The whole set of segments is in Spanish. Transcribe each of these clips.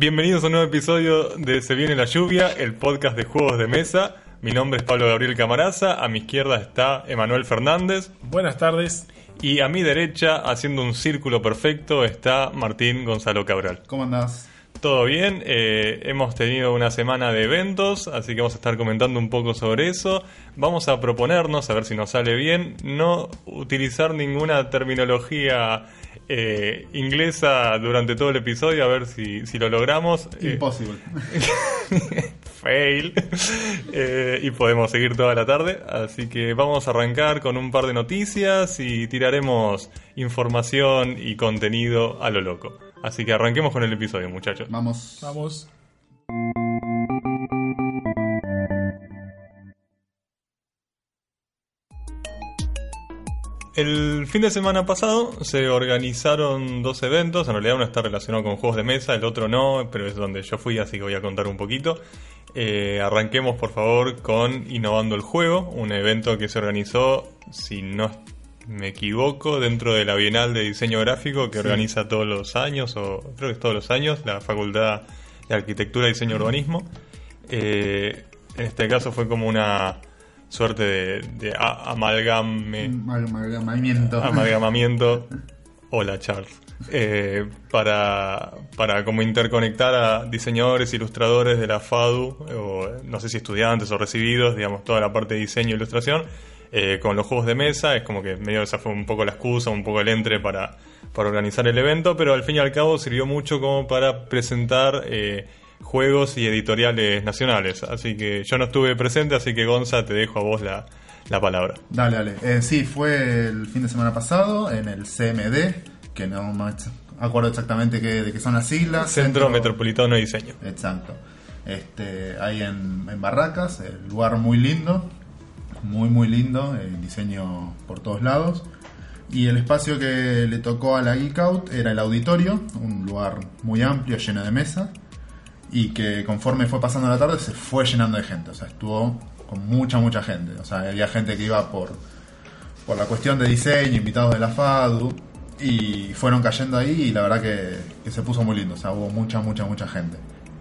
Bienvenidos a un nuevo episodio de Se viene la lluvia, el podcast de juegos de mesa. Mi nombre es Pablo Gabriel Camaraza, a mi izquierda está Emanuel Fernández Buenas tardes. y a mi derecha, haciendo un círculo perfecto, está Martín Gonzalo Cabral. ¿Cómo andás? Todo bien, eh, hemos tenido una semana de eventos, así que vamos a estar comentando un poco sobre eso. Vamos a proponernos, a ver si nos sale bien, no utilizar ninguna terminología eh, inglesa durante todo el episodio, a ver si, si lo logramos. Eh, Imposible. fail. Eh, y podemos seguir toda la tarde. Así que vamos a arrancar con un par de noticias y tiraremos información y contenido a lo loco. Así que arranquemos con el episodio, muchachos. Vamos. Vamos. El fin de semana pasado se organizaron dos eventos, en realidad uno está relacionado con juegos de mesa, el otro no, pero es donde yo fui, así que voy a contar un poquito. Eh, arranquemos por favor con Innovando el Juego, un evento que se organizó, si no me equivoco, dentro de la Bienal de Diseño Gráfico que organiza todos los años, o creo que es todos los años, la Facultad de Arquitectura, Diseño y Urbanismo. Eh, en este caso fue como una suerte de, amalgame Amalgamamiento. amalgamamiento. Hola Charles. Eh, para, para como interconectar a diseñadores, ilustradores de la FADU, o no sé si estudiantes o recibidos, digamos, toda la parte de diseño e ilustración, eh, con los juegos de mesa. Es como que medio esa fue un poco la excusa, un poco el entre para, para organizar el evento, pero al fin y al cabo sirvió mucho como para presentar eh, juegos y editoriales nacionales. Así que yo no estuve presente, así que Gonza, te dejo a vos la, la palabra. Dale, dale. Eh, sí, fue el fin de semana pasado en el CMD, que no me acuerdo exactamente qué- de qué son las siglas. Centro Metropolitano de Diseño. Exacto. Este, ahí en, en Barracas, el lugar muy lindo, muy muy lindo, el diseño por todos lados. Y el espacio que le tocó a la Geek Out era el auditorio, un lugar muy amplio, lleno de mesas, y que conforme fue pasando la tarde se fue llenando de gente, o sea, estuvo con mucha, mucha gente. O sea, había gente que iba por, por la cuestión de diseño, invitados de la FADU, y fueron cayendo ahí y la verdad que, que se puso muy lindo, o sea, hubo mucha, mucha, mucha gente.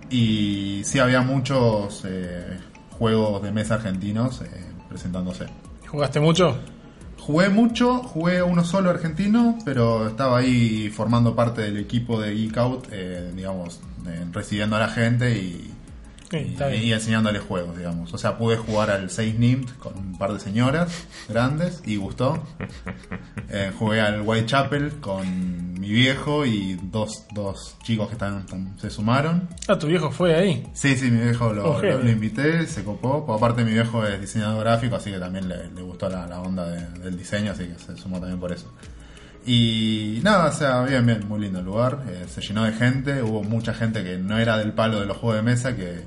Y sí había muchos eh, juegos de mesa argentinos eh, presentándose. ¿Jugaste mucho? Jugué mucho, jugué uno solo argentino, pero estaba ahí formando parte del equipo de Geek Out, eh, digamos, eh, recibiendo a la gente y, Sí, y- está bien. y enseñándole juegos, digamos. O sea, pude jugar al 6 NIMT con un par de señoras grandes y gustó. Eh, jugué al Whitechapel con mi viejo y dos, dos chicos que están, están- se sumaron. Ah, tu viejo fue ahí. Sí, sí, mi viejo lo, Oh, lo- lo invité, se copó. Pues aparte mi viejo es diseñador gráfico, así que también le, le gustó la, la onda de- del diseño, así que se sumó también por eso. Y nada, o sea, bien, bien, muy lindo el lugar. eh, se llenó de gente, hubo mucha gente que no era del palo de los juegos de mesa, que,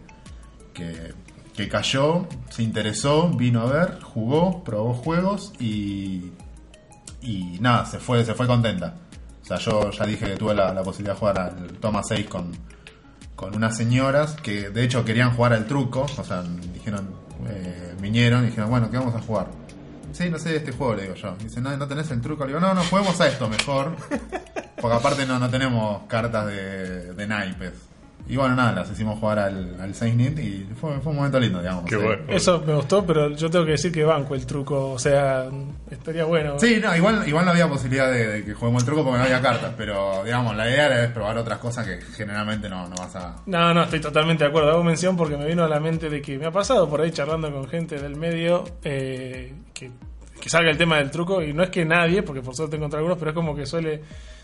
que, cayó, se interesó, vino a ver, jugó, probó juegos y, y nada, se fue, se fue contenta. O sea, yo ya dije que tuve la, la posibilidad de jugar al Toma 6 con, con unas señoras que de hecho querían jugar al truco, o sea, dijeron, eh, vinieron y dijeron, bueno, ¿qué vamos a jugar? Sí, no sé este juego, le digo yo. Dice, no, no tenés el truco. Le digo, no, no, juguemos a esto mejor. Porque aparte no, no tenemos cartas de, de naipes. Y bueno, nada, las hicimos jugar al, al Saint Nit y fue, fue un momento lindo, digamos. Qué sí. bueno. Eso me gustó, pero yo tengo que decir que banco el truco. O sea, estaría bueno. Sí, no, igual, igual no había posibilidad de, de que juguemos el truco porque no había cartas, pero digamos, la idea era es probar otras cosas que generalmente no, no vas a... No, no, estoy totalmente de acuerdo. Hago mención porque me vino a la mente de que me ha pasado por ahí charlando con gente del medio eh, que, que salga el tema del truco y no es que nadie, porque por suerte encontré algunos, pero es como que suele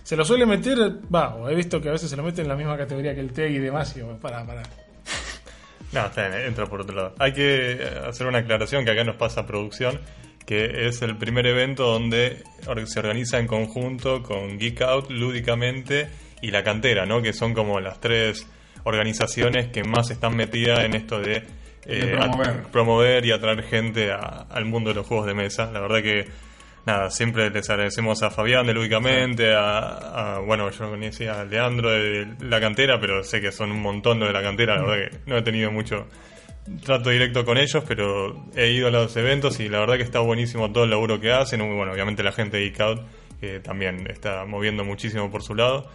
se lo suele meter, va, he visto que a veces se lo meten en la misma categoría que el TEG y demás y para, para. No, está bien, entra por otro lado. Hay que eh, hacer una aclaración que acá nos pasa producción, que es el primer evento donde se organiza en conjunto con Geek Out lúdicamente y La Cantera, ¿no? Que son como las tres organizaciones que más están metidas en esto de, De promover. a- promover y atraer gente a- al mundo de los juegos de mesa. La verdad que nada, siempre les agradecemos a Fabián de Lúdicamente, a, a- bueno, yo conocía a Leandro de La Cantera, pero sé que son un montón de La Cantera, la verdad que no he tenido mucho trato directo con ellos, pero he ido a los eventos y la verdad que está buenísimo todo el laburo que hacen, bueno, obviamente la gente de Out, que también está moviendo muchísimo por su lado.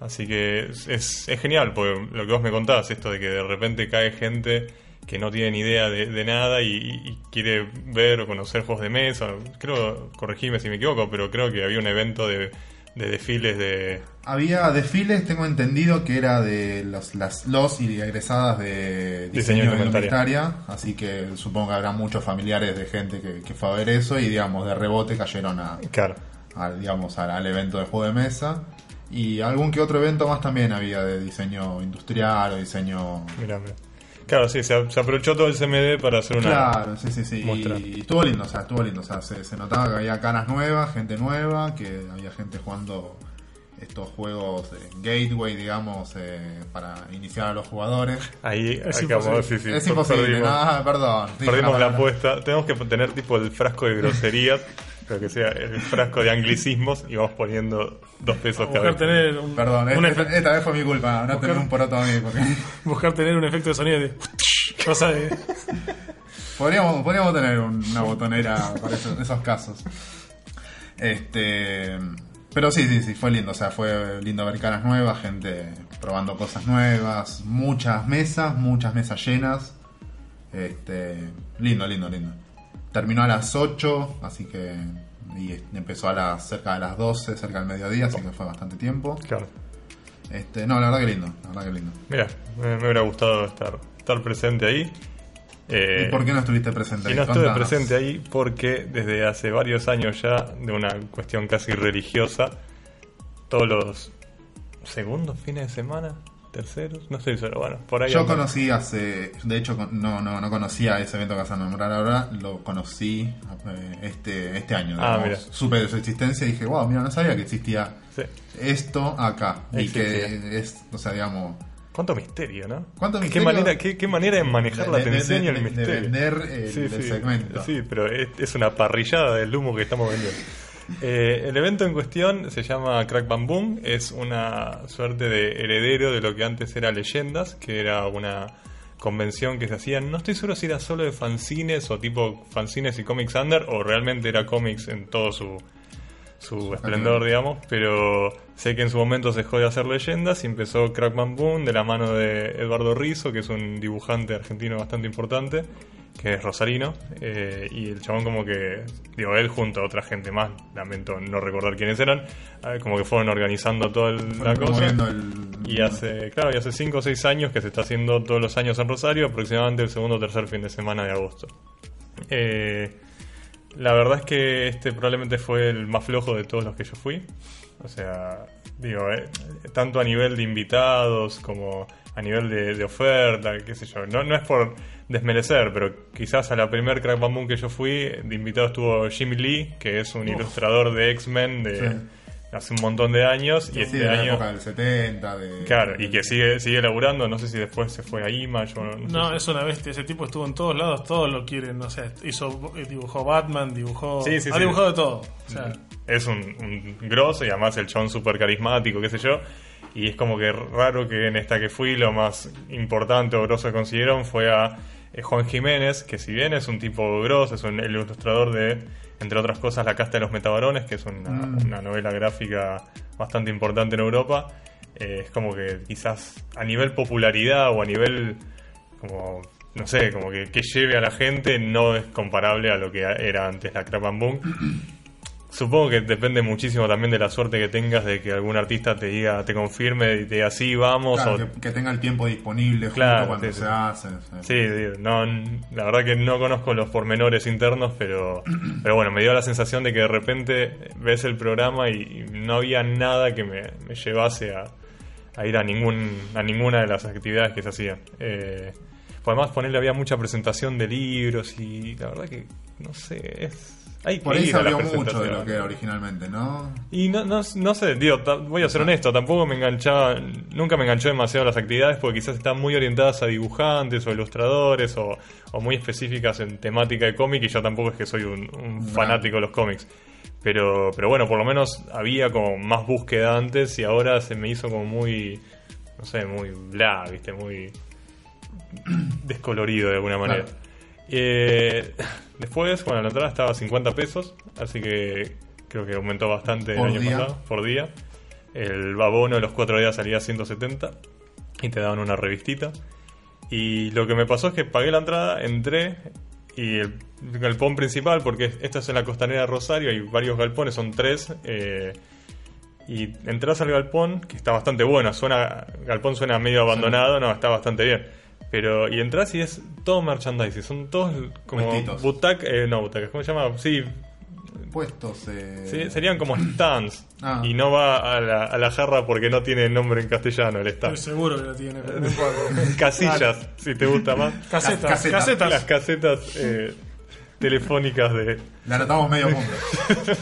Así que es, es, es genial, porque lo que vos me contabas, esto de que de repente cae gente que no tiene ni idea de, de nada y, y quiere ver o conocer juegos de mesa. Creo, corregime si me equivoco, pero creo que había un evento de, de desfiles de... Había desfiles, tengo entendido que era de los, las, los y egresadas de Diseño diseño, de indumentaria. así que supongo que habrá muchos familiares de gente que, que fue a ver eso y digamos de rebote cayeron a, Claro. digamos, al, al evento de juego de mesa. Y algún que otro evento más también había de diseño industrial o diseño... Mirá, mirá. Claro, sí, se, se aprovechó todo el CMD para hacer una... Claro, sí, sí, sí. muestra. Y, y estuvo lindo, o sea, estuvo lindo. O sea, se, se notaba que había caras nuevas, gente nueva, que había gente jugando estos juegos de gateway, digamos, eh, para iniciar a los jugadores. Ahí Es acabamos, sí, sí, es imposible, perdimos, no, perdón. perdimos la apuesta. Tenemos que tener tipo el frasco de groserías, pero que sea el frasco de anglicismos y vamos poniendo dos pesos cada Buscar vez. tener un, Perdón, un esta, efe- esta vez fue mi culpa, no Buscar- tener un poroto a mí. Porque buscar tener un efecto de sonido de cosa de podríamos, podríamos tener un- una botonera para esos, esos casos. Este. Pero sí, sí, sí, fue lindo. O sea, fue lindo ver caras nuevas, gente probando cosas nuevas, muchas mesas, muchas mesas llenas. Este, lindo, lindo, lindo. Terminó a las 8, así que. Y empezó a las cerca de las 12, cerca del mediodía, así que fue bastante tiempo. Claro. Este, no, la verdad que lindo, la verdad que lindo. Mira, me, me hubiera gustado estar, estar presente ahí. Eh, ¿Y por qué no estuviste presente? Y ahí? no estuve Contanos. presente ahí porque desde hace varios años ya, de una cuestión casi religiosa, todos los segundos fines de semana, terceros, no sé, pero bueno, por ahí. Yo anda. conocí hace, de hecho no, no, no conocía ese evento que vas a nombrar ahora, lo conocí eh, este, este año. Ah, mira. Supe de su existencia y dije, wow, mira, no sabía que existía Sí. esto acá. Y Existía. que es, o sea, digamos, Cuánto misterio, ¿no? ¿Cuánto ¿Qué misterio? manera, qué, qué manera de manejar De- la de- de- atención y el de- de misterio. vender el- el segmento. Sí, pero es, es una parrillada del humo que estamos vendiendo. Eh, el evento en cuestión se llama Crack Bam Boom, es una suerte de heredero de lo que antes era Leyendas, que era una convención que se hacía, no estoy seguro si era solo de fanzines o tipo fanzines y comics under, o realmente era cómics en todo su, su esplendor, digamos, pero sé que en su momento se dejó de hacer leyendas y empezó Crack Bam Boom de la mano de Eduardo Rizzo, que es un dibujante argentino bastante importante, que es rosarino, eh, y el chabón como que, digo, él junto a otra gente más, lamento no recordar quiénes eran, como que fueron organizando toda el- la cosa. el... Y hace, claro, y hace 5 o 6 años que se está haciendo todos los años en Rosario, aproximadamente el segundo o tercer fin de semana de agosto. Eh, la verdad es que este probablemente fue el más flojo de todos los que yo fui. O sea, digo, eh, tanto a nivel de invitados como a nivel de, de oferta, qué sé yo. No, no es por desmerecer, pero quizás a la primer Crack Bam Boom que yo fui, de invitado estuvo Jimmy Lee, que es un ilustrador de X-Men de Sí. hace un montón de años. y Sí, este de la año... época del 70, de... Claro, y que sigue sigue laburando, no sé si después se fue a Image o no, no sé No, si- es una bestia. Ese tipo estuvo en todos lados, todos lo quieren. No sé, hizo, dibujó Batman, dibujó. Sí, sí, ha sí. dibujado de todo. O sea, Es un, un grosso y además el chabón súper carismático, qué sé yo. Y es como que raro que en esta que fui lo más importante o grosso que consiguieron fue a eh, Juan Jiménez, que si bien es un tipo grosso, es un, el ilustrador de, entre otras cosas, La Casta de los Metabarones, que es una, Mm. una novela gráfica bastante importante en Europa. Eh, es como que quizás a nivel popularidad o a nivel como no sé, como que, que lleve a la gente no es comparable a lo que era antes la Crap and Boom. Supongo que depende muchísimo también de la suerte que tengas de que algún artista te diga, te confirme y te diga sí, vamos. Claro, o- que, que tenga el tiempo disponible justo Claro, cuando sí, se sí. hace. Sí, digo, no, la verdad que no conozco los pormenores internos, pero, pero bueno, me dio la sensación de que de repente ves el programa y, y no había nada que me, me llevase a, a ir a ningún a ninguna de las actividades que se hacían. Eh, pues además ponerle había mucha presentación de libros y la verdad que no sé, es hay que Por ahí abrió mucho de lo que era originalmente, ¿no? Y no, no, no sé, digo, voy a ser honesto, tampoco me enganchaba, nunca me enganchó demasiado las actividades porque quizás están muy orientadas a dibujantes o ilustradores o, o muy específicas en temática de cómic y yo tampoco es que soy un, un fanático de los cómics. Pero, pero bueno, por lo menos había como más búsqueda antes y ahora se me hizo como muy, no sé, muy bla, viste, muy descolorido de alguna manera. Claro. Eh, después, bueno, la entrada estaba a 50 pesos, así que creo que aumentó bastante Por el año día. pasado, por día. El abono de los cuatro días salía a 170 y te daban una revistita. Y lo que me pasó es que pagué la entrada, entré y el galpón principal, porque esto es en la costanera de Rosario, hay varios galpones, son tres. eh, y entras al galpón, que está bastante bueno, suena, galpón suena medio abandonado, no, está bastante bien. Pero, y entras y es todo merchandising, son todos como Puestitos. butac, eh, no butacas, ¿cómo se llama? Sí, Puestos. Eh... sí, serían como stands. Ah. Y no va a la, a la jarra porque no tiene nombre en castellano el Estoy stand. seguro que lo tiene, pero no. Casillas, si te gusta más. Casetas, Las casetas. Las casetas eh, telefónicas de, Le anotamos medio punto.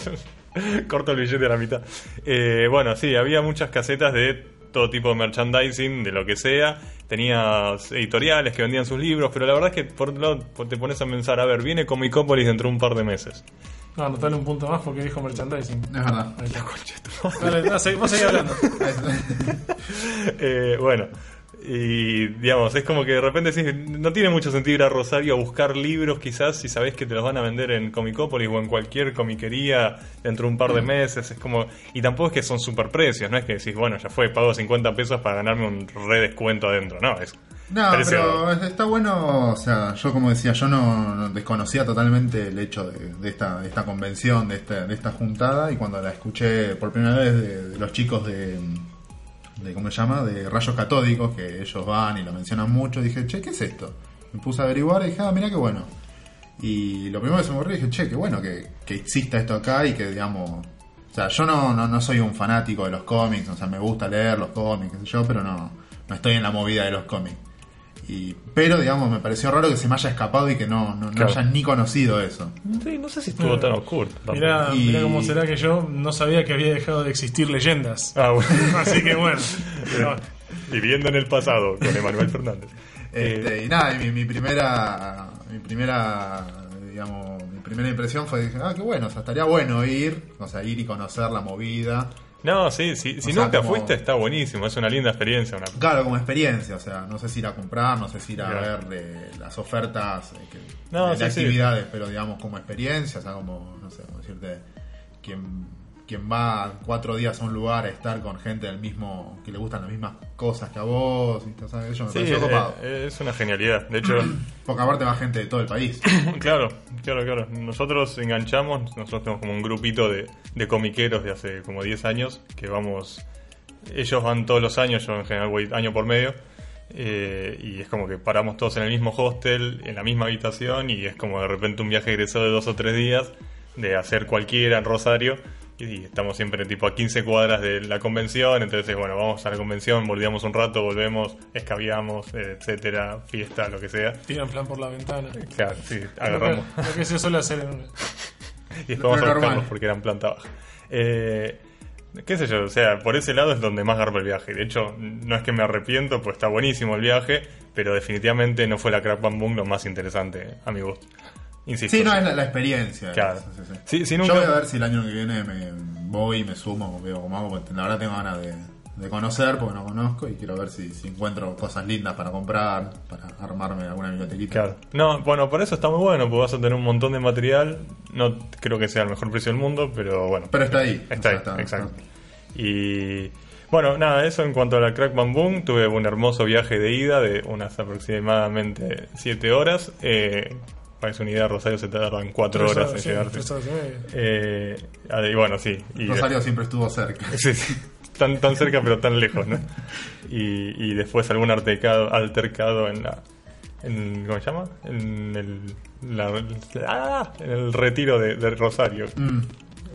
Corto el billete a la mitad. Eh, bueno, sí, había muchas casetas de todo tipo de merchandising, de lo que sea. Tenías editoriales que vendían sus libros, pero la verdad es que por otro lado te pones a pensar, a ver, viene Comicópolis dentro de un par de meses. No, anotale un punto más porque dijo merchandising. Es verdad. Ahí. Dale, no, seguí- vos seguí hablando. Eh, bueno, y digamos, es como que de repente decís, no tiene mucho sentido ir a Rosario a buscar libros quizás si sabés que te los van a vender en Comicópolis o en cualquier comiquería dentro de un par de meses, es como, y tampoco es que son super precios, no es que decís, bueno, ya fue, pago 50 pesos para ganarme un re descuento adentro, no, es No, pero es- está bueno, o sea, yo como decía, yo no, no desconocía totalmente el hecho de, de esta, de esta convención, de esta, de esta juntada, y cuando la escuché por primera vez de, de los chicos de, de, ¿cómo se llama? De rayos catódicos, que ellos van y lo mencionan mucho, dije, che, ¿qué es esto? Me puse a averiguar y dije, ah, mira qué bueno. Y lo primero que se me ocurrió dije, che, qué bueno que, que exista esto acá y que, digamos, o sea, yo no, no, no soy un fanático de los cómics, o sea, me gusta leer los cómics, qué yo, pero no, no estoy en la movida de los cómics. Y, pero, digamos, me pareció raro que se me haya escapado y que no, no, no Claro. haya ni conocido eso. Sí, no sé si estuvo tan oscuro. Mirá, Y- mirá cómo será que yo no sabía que había dejado de existir leyendas. Ah, bueno. Así que bueno. pero- Viviendo en el pasado con Emanuel Fernández. Este, Eh, y nada, y mi, mi primera, mi primera, digamos, mi primera impresión fue, dije, ah, qué bueno, o sea, estaría bueno ir, o sea, ir y conocer la movida. No, sí, sí, si sea, nunca como- fuiste está buenísimo, es una linda experiencia. Una... Claro, como experiencia, o sea, no sé si ir a comprar, no sé si ir a Claro. ver eh, las ofertas eh, que- No, de, sí, de sí. actividades, pero digamos como experiencia, o sea, como, no sé, como decirte, quien, quien va cuatro días a un lugar a estar con gente del mismo, que le gustan las mismas cosas que a vos, sea, eso me Sí, pareció copado. eh, es una genialidad. De hecho, Porque aparte va gente de todo el país. claro, claro, claro. Nosotros enganchamos, nosotros tenemos como un grupito de, de comiqueros de hace como 10 años que vamos. Ellos van todos los años, yo en general voy año por medio. eh, y es como que paramos todos en el mismo hostel, en la misma habitación, y es como de repente un viaje egresado de dos o tres días, de hacer cualquiera en Rosario, y estamos siempre tipo a 15 cuadras de la convención, entonces bueno, vamos a la convención, volvíamos un rato, volvemos, escabiamos, etcétera, fiesta, lo que sea. Tiran plan por la ventana. Claro, sí, Lo que, agarramos. lo que se suele hacer en. Y después vamos a Lo porque eran planta baja. Eh, qué sé yo, o sea, por ese lado es donde más garpa el viaje. De hecho, no es que me arrepiento, pues está buenísimo el viaje, pero definitivamente no fue la Crack Bam Boom lo más interesante a mi gusto. Insisto. Sí, no, es la, la experiencia. Claro. Sí, sí, sí. Sí, sí, Yo voy a ver si el año que viene me voy y me sumo, veo cómo hago, porque la verdad tengo ganas de, de conocer, porque no conozco, y quiero ver si, si encuentro cosas lindas para comprar, para armarme alguna bibliotequita. Claro. No, bueno, por eso está muy bueno, porque vas a tener un montón de material. No creo que sea el mejor precio del mundo, pero bueno. Pero está ahí. Está o ahí, sea, exacto. Y bueno, nada, eso en cuanto a la Crack Bam Boom. Tuve un hermoso viaje de ida de unas aproximadamente 7 horas. Eh, para que se una idea, Rosario se tardan 4 Tres horas en sí, llegar. Eh, ah, y bueno, sí. Y Rosario siempre estuvo cerca. Sí, sí. Tan, tan cerca pero tan lejos, ¿no? Y, y después algún altercado, altercado en la... En, ¿Cómo se llama? En el, la- ah, en el retiro de, de Rosario. Mm,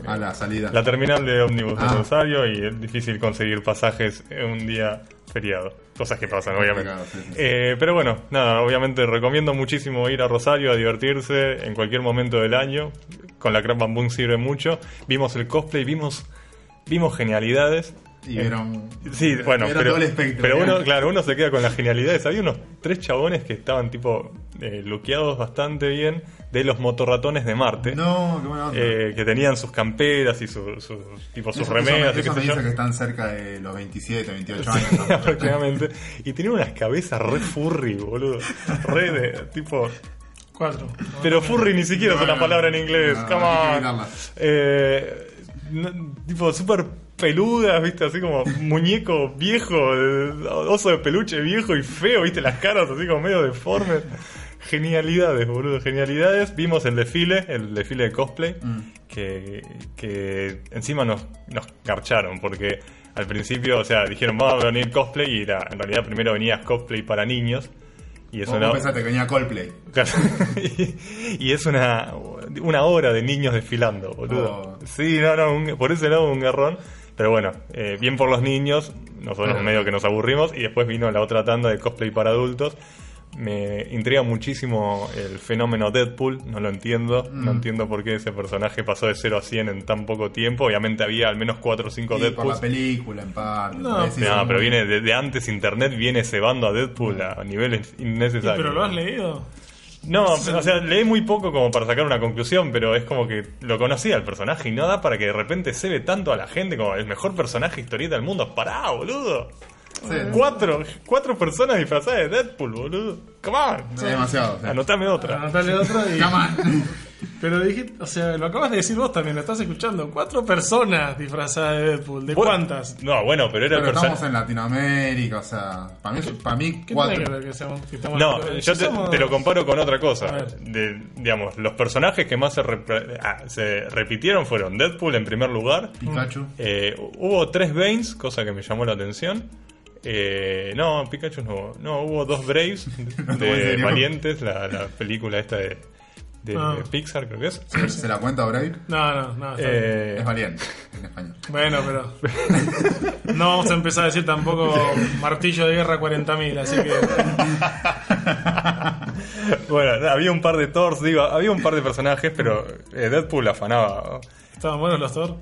a la salida. La terminal de ómnibus de Ah. Rosario y es difícil conseguir pasajes en un día feriado. Cosas que pasan, obviamente. Complicado, sí, sí. Eh, pero bueno, nada, obviamente recomiendo muchísimo ir a Rosario a divertirse en cualquier momento del año. Con la Crap Bam Boom sirve mucho. Vimos el cosplay, vimos, vimos genialidades. Y vieron. Sí, bueno, vieron pero, todo el espectro. pero uno, claro, uno se queda con las genialidades. Había unos tres chabones que estaban tipo eh, luqueados bastante bien de los motorratones de Marte. No, qué buena onda. Eh, que tenían sus camperas y sus, sus- tipo sus Eso- remeras Eso, y eso qué me dice que están cerca de los 27, 28 años. ¿no? aproximadamente. Y tenían unas cabezas re furry, boludo. Re de tipo. Cuatro. Pero furry ni siquiera es No, una no, palabra en inglés. no, come on. Eh, no, tipo, súper peludas, viste, así como muñeco viejo, oso de peluche viejo y feo, viste, las caras así como medio deformes. Genialidades, boludo, genialidades. Vimos el desfile, el desfile de cosplay, que, que encima nos, nos garcharon, porque al principio, o sea, dijeron, vamos a venir cosplay, y era, en realidad primero venía cosplay para niños. Y eso Vos no, pensaste que venía Coldplay. Claro. y, y es una, una hora de niños desfilando, boludo. Oh. Sí, no, no, un- por ese lado un garrón. Pero bueno, eh, bien por los niños, nosotros medio que nos aburrimos. Y después vino la otra tanda de cosplay para adultos. Me intriga muchísimo el fenómeno Deadpool, no lo entiendo. No Mm. entiendo por qué ese personaje pasó de 0 a 100 en tan poco tiempo. Obviamente había al menos 4 o 5 Y por la Deadpools. película, en parte. No, No, pero muy- viene de, de antes internet, viene cebando a Deadpool a niveles Sí, innecesarios. pero lo has leído. No, o sea, leí muy poco como para sacar una conclusión, pero es como que lo conocía el personaje y no da para que de repente se ve tanto a la gente como el mejor personaje historieta del mundo. Pará, boludo. Sí, Cuatro, cuatro personas disfrazadas de Deadpool, boludo. Come on. es demasiado. sí. Anotame otra. Anotale otro y. Come on. Pero dijiste, o sea, lo acabas de decir vos también, lo estás escuchando. Cuatro personas disfrazadas de Deadpool. ¿De cuántas? No, bueno, pero era Pero estamos en Latinoamérica, o sea, para mí, para mí ¿Qué tiene que cuatro. ver que seamos, que No, si yo te, somos- te lo comparo con otra cosa. De, digamos, los personajes que más se, repre- ah, se repitieron fueron Deadpool en primer lugar. Pikachu. Eh, hubo tres Banes, cosa que me llamó la atención. Eh, no, Pikachu no. No, hubo dos Braves ¿En de? Valientes, la, la película esta de, de Ah. Pixar, creo que es. ¿Se la cuenta Brave? No, no, no. Eh, Es valiente, en español. Bueno, pero. No vamos a empezar a decir tampoco martillo de guerra 40.000, así que. bueno, había un par de Thors, digo, había un par de personajes, pero eh, Deadpool afanaba. Estaban buenos los Thor.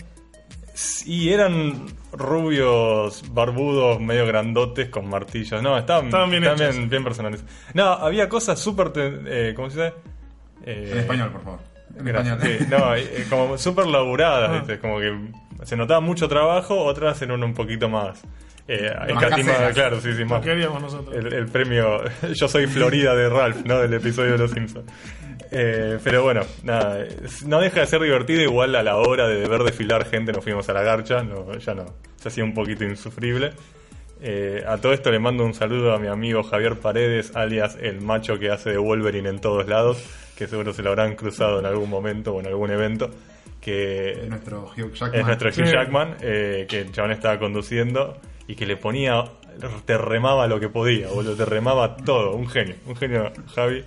Y eran rubios, barbudos, medio grandotes con martillos. No, estaban, Estaban bien estaban hechos. bien, bien personales. No, había cosas súper. te- Eh, ¿Cómo se dice? Eh, En español, por favor. En Gracias. español. Sí, no, eh, como súper laburadas, Ah. ¿viste? Como que se notaba mucho trabajo, otras eran un poquito más. Eh, claro, sí, sí, más. que haríamos nosotros. El, el premio Yo soy Florida de Ralph, ¿no? Del episodio de Los Simpsons. Eh, pero bueno, nada, no deja de ser divertido. Igual a la hora de ver desfilar gente nos fuimos a la garcha, no, ya no, se hacía un poquito insufrible. Eh, a todo esto le mando un saludo a mi amigo Javier Paredes, alias el macho que hace de Wolverine en todos lados, que seguro se lo habrán cruzado en algún momento o en algún evento. Que Es nuestro Hugh Jackman. es nuestro Hugh Sí. Jackman, eh, que el chabón estaba conduciendo y que le ponía, te remaba lo que podía, boludo, te remaba todo, un genio, un genio Javi.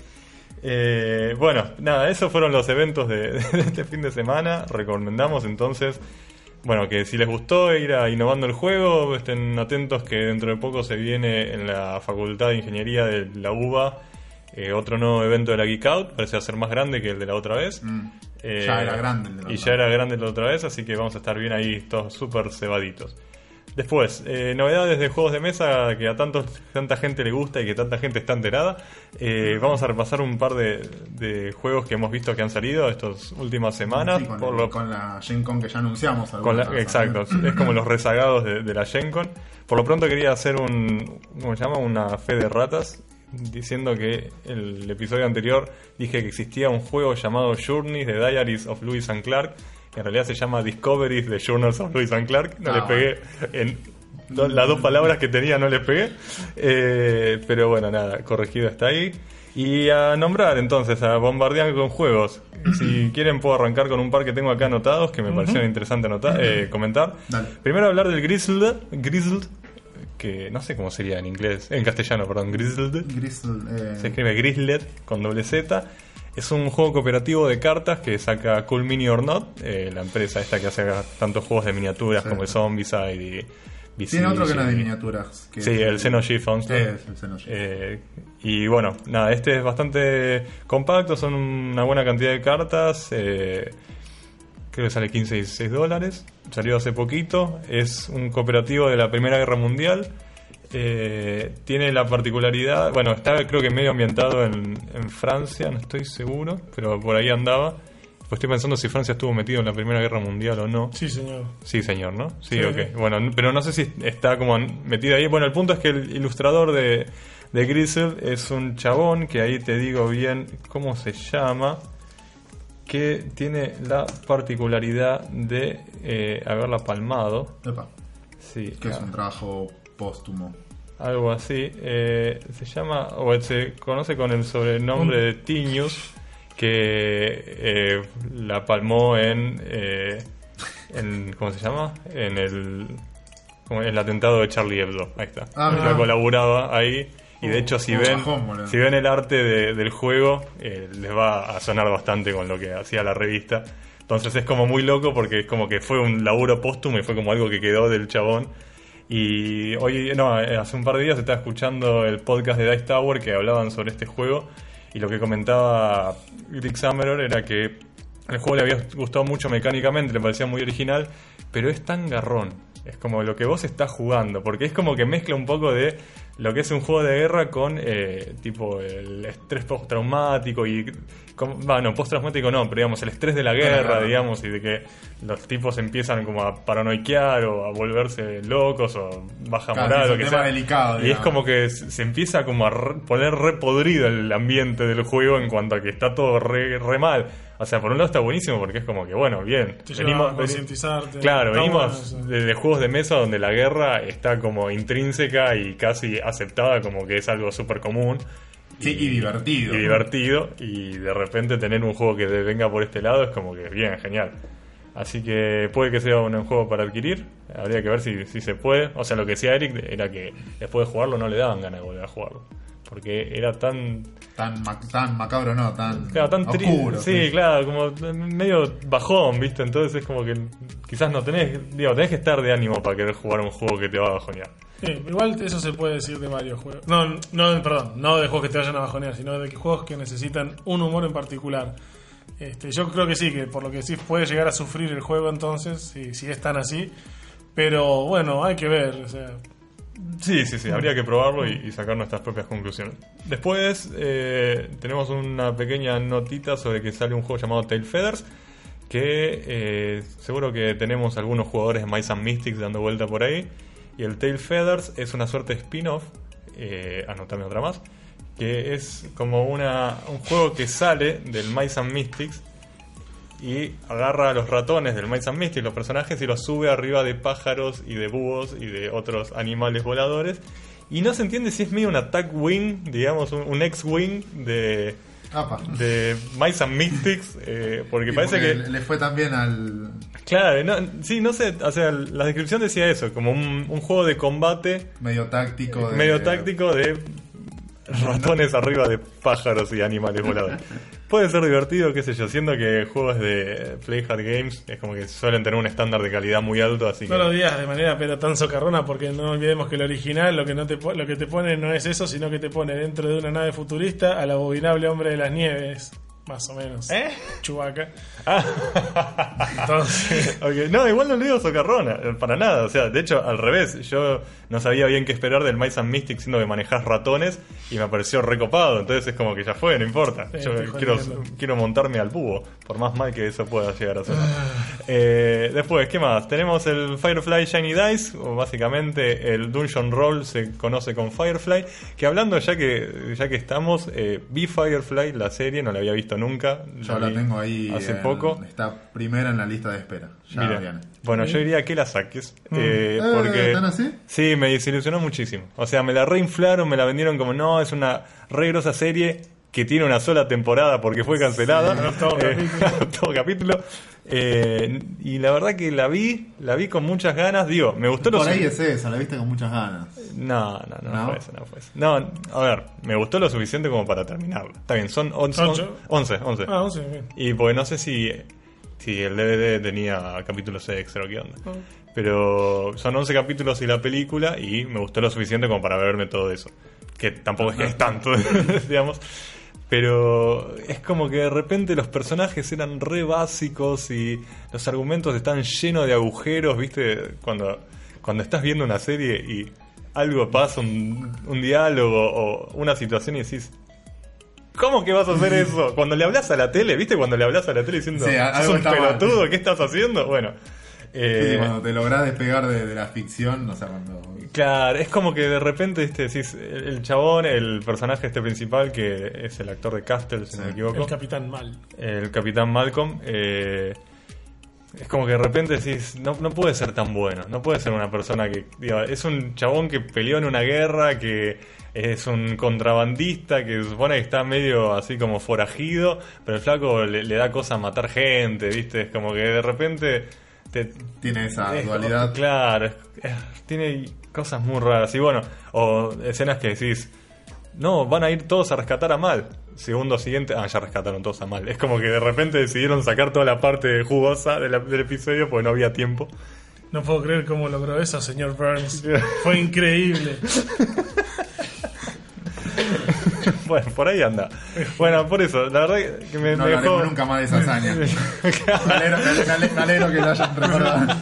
Eh, bueno, nada, esos fueron los eventos de, de este fin de semana, recomendamos entonces, bueno, que si les gustó ir a Innovando el Juego, estén atentos que dentro de poco se viene en la Facultad de Ingeniería de la UBA eh, otro nuevo evento de la Geek Out, parece ser más grande que el de la otra vez. Mm. Eh, Ya era grande el de la Y otra ya era grande la otra vez, así que vamos a estar bien ahí, todos súper cebaditos. Después, eh, novedades de juegos de mesa que a tanto, tanta gente le gusta y que tanta gente está enterada. Eh, vamos a repasar un par de, de juegos que hemos visto que han salido estas últimas semanas. Sí, con, por el- lo- con la Gen Con que ya anunciamos. con la- exacto, es como los rezagados de, de la Gen Con. Por lo pronto quería hacer un, ¿cómo se llama? Una fe de ratas, diciendo que el episodio anterior dije que existía un juego llamado Journeys de Diaries of Lewis and Clark, que en realidad se llama Discoveries de Journals of Lewis and Clark. No Ah, le pegué en do- las dos palabras que tenía, no le pegué. Eh, pero bueno, nada, corregido está ahí. Y a nombrar entonces, a bombardear con juegos. Si quieren puedo arrancar con un par que tengo acá anotados que me parecieron interesante anotar, eh, comentar. Dale. Primero hablar del Grizzled, Grizzled, que no sé cómo sería en inglés, en castellano, perdón, Grizzled. Gristle, eh, Se escribe Grizzled con doble Z. Es un juego cooperativo de cartas que saca Cool Mini or Not, eh, la empresa esta que hace tantos juegos de miniaturas Sí. como el Zombicide y Tiene otro que no es de miniaturas. que- Sí, es el Xenogears. Eh, y bueno, nada, este es bastante compacto, son una buena cantidad de cartas. eh, creo que sale 15 y 16 dólares. Salió hace poquito. Es un cooperativo de la Primera Guerra Mundial. Eh, tiene la particularidad, bueno, está creo que medio ambientado en, en Francia, no estoy seguro, pero por ahí andaba. Pues estoy pensando si Francia estuvo metido en la Primera Guerra Mundial o no. Sí, señor. Sí, señor, ¿no? Sí, Sí. ok. Bueno, pero no sé si está como metido ahí. Bueno, el punto es que el ilustrador de, de Grizzle es un chabón que ahí te digo bien cómo se llama. que tiene la particularidad de eh, haberla palmado. Epa, Sí, que es ah, un trabajo póstumo. algo así. Eh, se llama, o se conoce con el sobrenombre de Tinius, que eh, la palmó en, eh, en. ¿Cómo se llama? En el. el atentado de Charlie Hebdo. Ahí está. Ah, Ella colaboraba ahí. Y de hecho, si ven, bajón, si ven el arte de- del juego, eh, les va a sonar bastante con lo que hacía la revista. Entonces es como muy loco porque es como que fue un laburo póstumo y fue como algo que quedó del chabón. Y hoy, no, eh, hace un par de días estaba escuchando el podcast de Dice Tower que hablaban sobre este juego y lo que comentaba Rick Summerer era que el juego le había gustado mucho mecánicamente, le parecía muy original, pero es tan garrón. Es como lo que vos estás jugando, porque es como que mezcla un poco de lo que es un juego de guerra con eh, tipo el estrés postraumático y con- bueno, postraumático no, pero digamos el estrés de la guerra, digamos, y de que los tipos empiezan como a paranoiquear o a volverse locos o baja Claro, moral o que tema sea. delicado, y es como que se empieza como a re- poner re podrido el ambiente del juego en cuanto a que está todo re, re mal. O sea, por un lado está buenísimo porque es como que, bueno, bien. Te lleva a venimos- concientizarte. Claro, venimos bueno de, de juegos de mesa donde la guerra está como intrínseca y casi aceptada como que es algo súper común. Sí, y divertido. Y divertido. Y de repente tener un juego que te venga por este lado es como que bien, genial. Así que puede que sea un juego para adquirir. Habría que ver si, si se puede. O sea, lo que decía Eric era que después de jugarlo no le daban ganas de volver a jugarlo. Porque era tan Tan, ma- tan macabro, no, tan, Claro, tan tri- oscuro. Sí, claro, como medio bajón, ¿viste? Entonces es como que quizás no tenés, digo, tenés que estar de ánimo para querer jugar un juego que te va a bajonear. Sí, igual eso se puede decir de varios juegos. No, no, perdón, no de juegos que te vayan a bajonear, sino de que juegos que necesitan un humor en particular. Este, yo creo que sí, que por lo que sí puede llegar a sufrir el juego entonces, si, si es tan así. Pero bueno, hay que ver. O sea, Sí, sí, sí, habría que probarlo y, sacar nuestras propias conclusiones. Después eh, tenemos una pequeña notita sobre que sale un juego llamado Tail Feathers, que eh, seguro que tenemos algunos jugadores de Mice Mystics dando vuelta por ahí. Y el Tail Feathers es una suerte de spin-off, eh, anotame otra más, que es como una, un juego que sale del Mice and Mystics y agarra a los ratones del Mice and Mystics, los personajes, y los sube arriba de pájaros y de búhos y de otros animales voladores. Y no se entiende si es medio un attack wing, digamos, un, un X-wing de, Apa. de Mice and Mystics, eh, porque Y parece porque que... le- Le fue también al. Claro, no, sí, no sé, o sea, la descripción decía eso, como un, un juego de combate medio táctico. de- medio táctico de ratones arriba de pájaros y animales voladores. Puede ser divertido, qué sé yo, siendo que juegos de Play Hard Games es como que suelen tener un estándar de calidad muy alto, así no lo que... digas de manera pero tan socarrona porque no olvidemos que el original lo que no te lo que te pone no es eso, sino que te pone dentro de una nave futurista al abominable hombre de las nieves, más o menos. ¿Eh? Chubaca. Ah. Entonces, No, igual no le digo socarrona, eh, para nada. O sea, de hecho, al revés. Yo no sabía bien qué esperar del Mice and Mystic, siendo que manejás ratones y me pareció recopado. Entonces es como que ya fue, no importa. Sí, Yo quiero, quiero montarme al búho, por más mal que eso pueda llegar a ser. Ah. Eh, después, ¿qué más? Tenemos el Firefly Shiny Dice, o básicamente el Dungeon Roll se conoce con Firefly. Que hablando, ya que, ya que estamos, eh, vi Firefly, la serie, no la había visto nunca. Yo la tengo ahí. Hace en- poco. Está primera en la lista de espera. Ya Mira, viene. bueno, yo diría que la saques. eh, Eh, porque ¿tan así? Sí, me desilusionó muchísimo. O sea, me la reinflaron, me la vendieron como no, es una re grosa serie que tiene una sola temporada porque fue cancelada. Sí, Eh, capítulo. octavo capítulo. Eh, y la verdad que la vi, la vi con muchas ganas. Digo, me gustó lo Por ahí su- es eso, la viste con muchas ganas. No, no, no, no, ¿No? fue eso, no fue eso. No, a ver, me gustó lo suficiente como para terminarla. Está bien, son 11, Ocho. 11, 11. ah, no sé, bien. Y porque no sé si, si el DVD tenía capítulos extra o qué onda. Pero son 11 capítulos y la película y me gustó lo suficiente como para verme todo eso. Que tampoco es que es tanto, digamos. Pero es como que de repente los personajes eran re básicos y los argumentos están llenos de agujeros, ¿viste? Cuando, cuando estás viendo una serie y algo pasa, un, un diálogo o una situación y decís, ¿Cómo que vas a hacer eso? Cuando le hablas a la tele, ¿viste? Cuando le hablas a la tele diciendo, Sí, ¿sos algo un está mal". pelotudo? ¿Qué estás haciendo? Bueno, Sí, eh, cuando te lográs despegar de, de la ficción, o sea, cuando Claro, es como que de repente ¿viste? decís, el el chabón, el personaje este principal, que es el actor de Castle, si no me equivoco, El Capitán Mal. el capitán Malcolm, eh, es como que de repente decís, no, no puede ser tan bueno, no puede ser una persona que, digo, es un chabón que peleó en una guerra, que es un contrabandista, que se supone que está medio así como forajido, pero el flaco le, le da cosa a matar gente, ¿viste? Es como que de repente... Te, Tiene esa es- dualidad. Claro, es- es- tiene cosas muy raras. Y bueno, o escenas que decís, no, van a ir todos a rescatar a Mal. Segundo siguiente, ah, ya rescataron todos a Mal. Es como que de repente decidieron sacar toda la parte jugosa de la- del episodio porque no había tiempo. No puedo creer cómo logró eso, señor Burns. Fue increíble. Bueno, por ahí anda. Bueno, por eso, la verdad que me, No me dejó... nunca más de esa hazaña. Me alegro, me ale- me alegro que lo hayan recordado.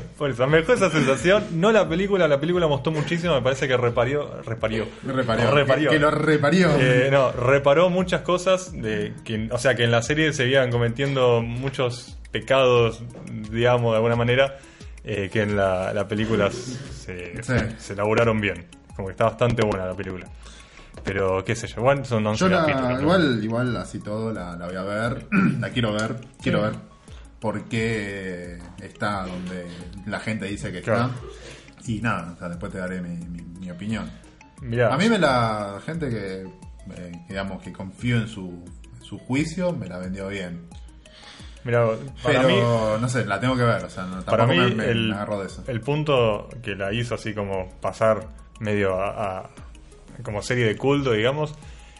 Por eso, me dejó esa sensación. No la película, la película gustó muchísimo. Me parece que reparió. Reparió. Reparió. Reparió. Que, que lo reparió. Eh, no, reparó muchas cosas de que, o sea, que en la serie se iban cometiendo muchos pecados, digamos, de alguna manera, eh, que en la, la película se, Sí. se elaboraron bien. Como que está bastante buena la película. Pero, qué sé yo, igual son 11 Yo la, capítulos. ¿no? igual, igual así todo la, la voy a ver, la quiero ver, quiero Sí. ver por qué está donde la gente dice que Claro. está. Y nada, o sea, después te daré mi, mi- mi opinión. Mirá, A mí me la gente que, eh, digamos, que confío en su, su juicio, me la vendió bien. mirá, para Pero, mí, no sé, la tengo que ver, o sea, no, para tampoco mí me, me- el, me agarró de eso. el punto que la hizo así como pasar medio a, a- como serie de culto, digamos,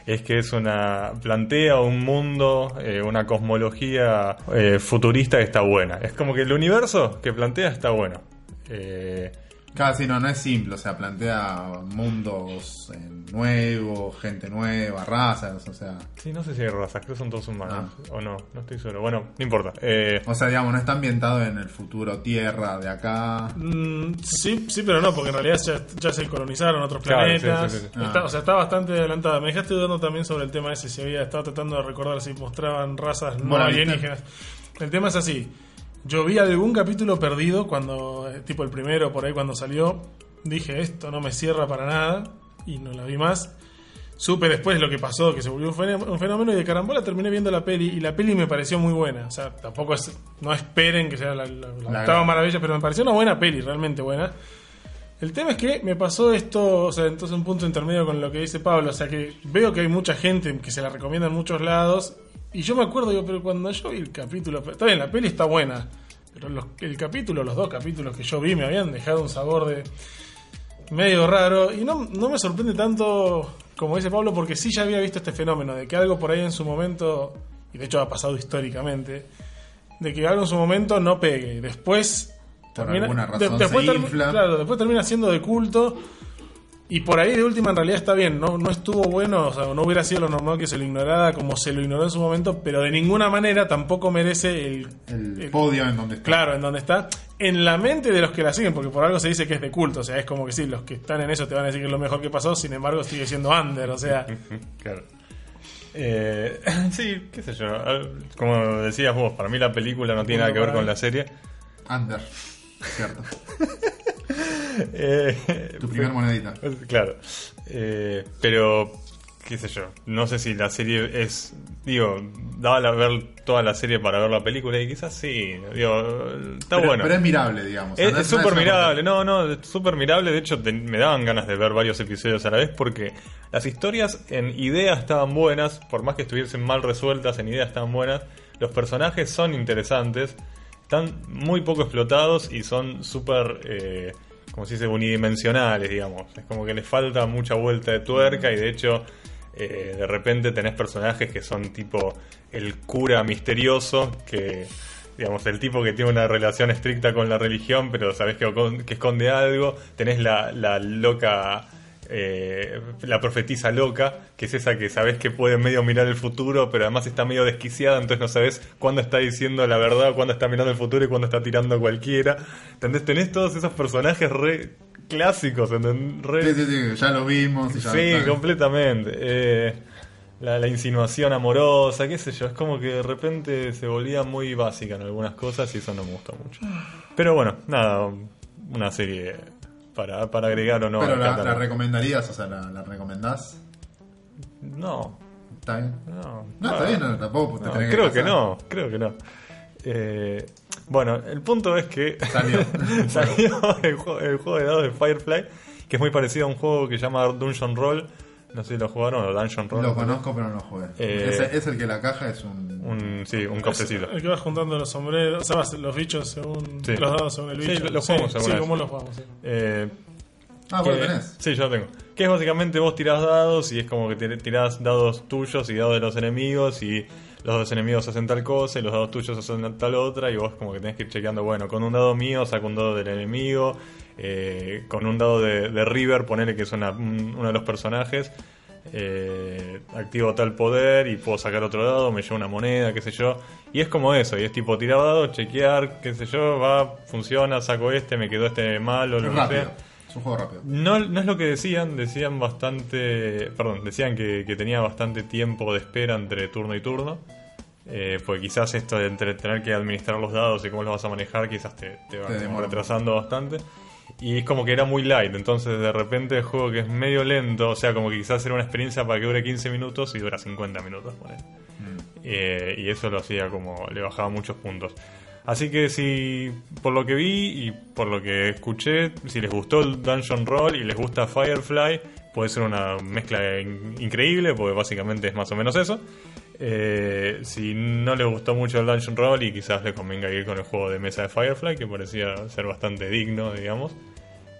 es que es una plantea un mundo, eh, una cosmología eh, futurista que está buena. Es como que el universo que plantea está bueno. Eh, Casi no, no es simple, o sea, plantea mundos eh, nuevos, gente nueva, razas, o sea... sí, no sé si hay razas, creo que son todos humanos Ah. o no, no estoy seguro. Bueno, no importa. Eh, O sea, digamos, no está ambientado en el futuro Tierra de acá. Mm, sí, sí, pero no, porque en realidad ya, ya se colonizaron otros Claro, planetas. sí, sí, sí, sí. Está- Ah. O sea, está bastante adelantada. Me dejaste dudando también sobre el tema ese, si había estado tratando de recordar si mostraban razas no Bueno, alienígenas. El tema es así. Yo vi algún capítulo perdido cuando, eh, tipo el primero por ahí cuando salió. Dije, esto no me cierra para nada. Y no la vi más. Supe después lo que pasó, que se volvió un fenómeno, y de carambola terminé viendo la peli y la peli me pareció muy buena. O sea, tampoco es, no esperen que sea la, la, la La- octava maravilla, pero me pareció una buena peli, realmente buena. El tema es que me pasó esto, o sea, entonces un punto intermedio con lo que dice Pablo, o sea que veo que hay mucha gente que se la recomienda en muchos lados y yo me acuerdo, digo, pero cuando yo vi el capítulo, está bien, la peli está buena, pero los- el capítulo, los dos capítulos que yo vi me habían dejado un sabor de medio raro y no, no me sorprende tanto como dice Pablo porque sí ya había visto este fenómeno de que algo por ahí en su momento, y de hecho ha pasado históricamente, de que algo en su momento no pegue después Por alguna razón se después infla. claro, después termina siendo de culto y por ahí de última en realidad está bien, no, no estuvo bueno, o sea, no hubiera sido lo normal que se lo ignorara como se lo ignoró en su momento, pero de ninguna manera tampoco merece el, El, el- podio en donde está. Claro, en donde está. En la mente de los que la siguen, porque por algo se dice que es de culto. O sea, es como que sí, los que están en eso te van a decir que es lo mejor que pasó, sin embargo sigue siendo under. O sea, Claro. Eh, sí, qué sé yo. Como decías vos, para mí la película no tiene nada que ver con la serie. Under. Cierto. Eh, Tu primer monedita. Claro. Eh, pero, qué sé yo. No sé si la serie es. Digo, daba la ver toda la serie para ver la película y quizás sí. Digo, está pero, bueno. pero es mirable, digamos. Es súper mirable, no, no, es súper mirable. De hecho, te- me daban ganas de ver varios episodios a la vez porque las historias en idea estaban buenas, por más que estuviesen mal resueltas, en idea estaban buenas. Los personajes son interesantes, están muy poco explotados y son súper, eh, como se dice, unidimensionales, digamos. Es como que les falta mucha vuelta de tuerca y de hecho. eh, de repente tenés personajes que son tipo el cura misterioso que digamos, el tipo que tiene una relación estricta con la religión, pero sabes que, que esconde algo. Tenés la, la loca, eh, la profetisa loca, que es esa que sabes que puede medio mirar el futuro, pero además está medio desquiciada, entonces no sabes cuándo está diciendo la verdad, cuándo está mirando el futuro y cuándo está tirando a cualquiera. ¿Entendés? Tenés todos esos personajes re clásicos, ¿entendés? Re- Sí, sí, sí, ya lo vimos. y ya Sí, completamente. Eh, la, la insinuación amorosa, qué sé yo, es como que de repente se volvía muy básica en algunas cosas y eso no me gusta mucho. Pero bueno, nada, una serie para, para agregar o no. Pero la, recomendarías, o sea, la, la recomendás. No, ¿Está bien? no. No, está bien, no, tampoco te No, tenés creo que no, creo que no. Eh, bueno, el punto es que Salió. salió el juego, el juego de dados de Firefly, que es muy parecido a un juego que se llama Dungeon Roll. No sé si lo jugaron o Dungeon Roll. Lo conozco, pero no lo jugué. Eh, es, el- es el que la caja es un. Un, sí, un cofrecito. El que vas juntando los sombreros, o sea, vas- los bichos según Sí. los dados según el Sí, bicho. lo- lo jugamos sí, sí, como lo jugamos, sí. Eh, Ah, vos lo que- tenés. Sí, yo lo tengo. Que es básicamente vos tirás dados y es como que tir- tirás dados tuyos y dados de los enemigos y los dos enemigos hacen tal cosa y los dados tuyos hacen tal otra y vos como que tenés que ir chequeando, bueno, con un dado mío saco un dado del enemigo, eh, con un dado de, de River, ponele que es una- un- uno de los personajes, eh, activo tal poder y puedo sacar otro dado, me llevo una moneda, qué sé yo. Y es como eso, y es tipo tirar dados, chequear, qué sé yo, va, funciona, saco este, me quedó este mal o lo que sea. Es un juego rápido. No, no es lo que decían, decían bastante, perdón, decían que, que tenía bastante tiempo de espera entre turno y turno. Eh, porque quizás esto de entre tener que administrar los dados y cómo los vas a manejar, quizás te, te va Te como retrasando bastante. Y es como que era muy light, entonces de repente el juego que es medio lento, o sea, como que quizás era una experiencia para que dure 15 minutos y dura 50 minutos, ponele. Eh, y eso lo hacía como, le bajaba muchos puntos. Así que si, por lo que vi y por lo que escuché, si les gustó el Dungeon Roll y les gusta Firefly, puede ser una mezcla in- increíble, porque básicamente es más o menos eso. Eh, si no les gustó mucho el Dungeon Roll y quizás les convenga ir con el juego de mesa de Firefly, que parecía ser bastante digno, digamos.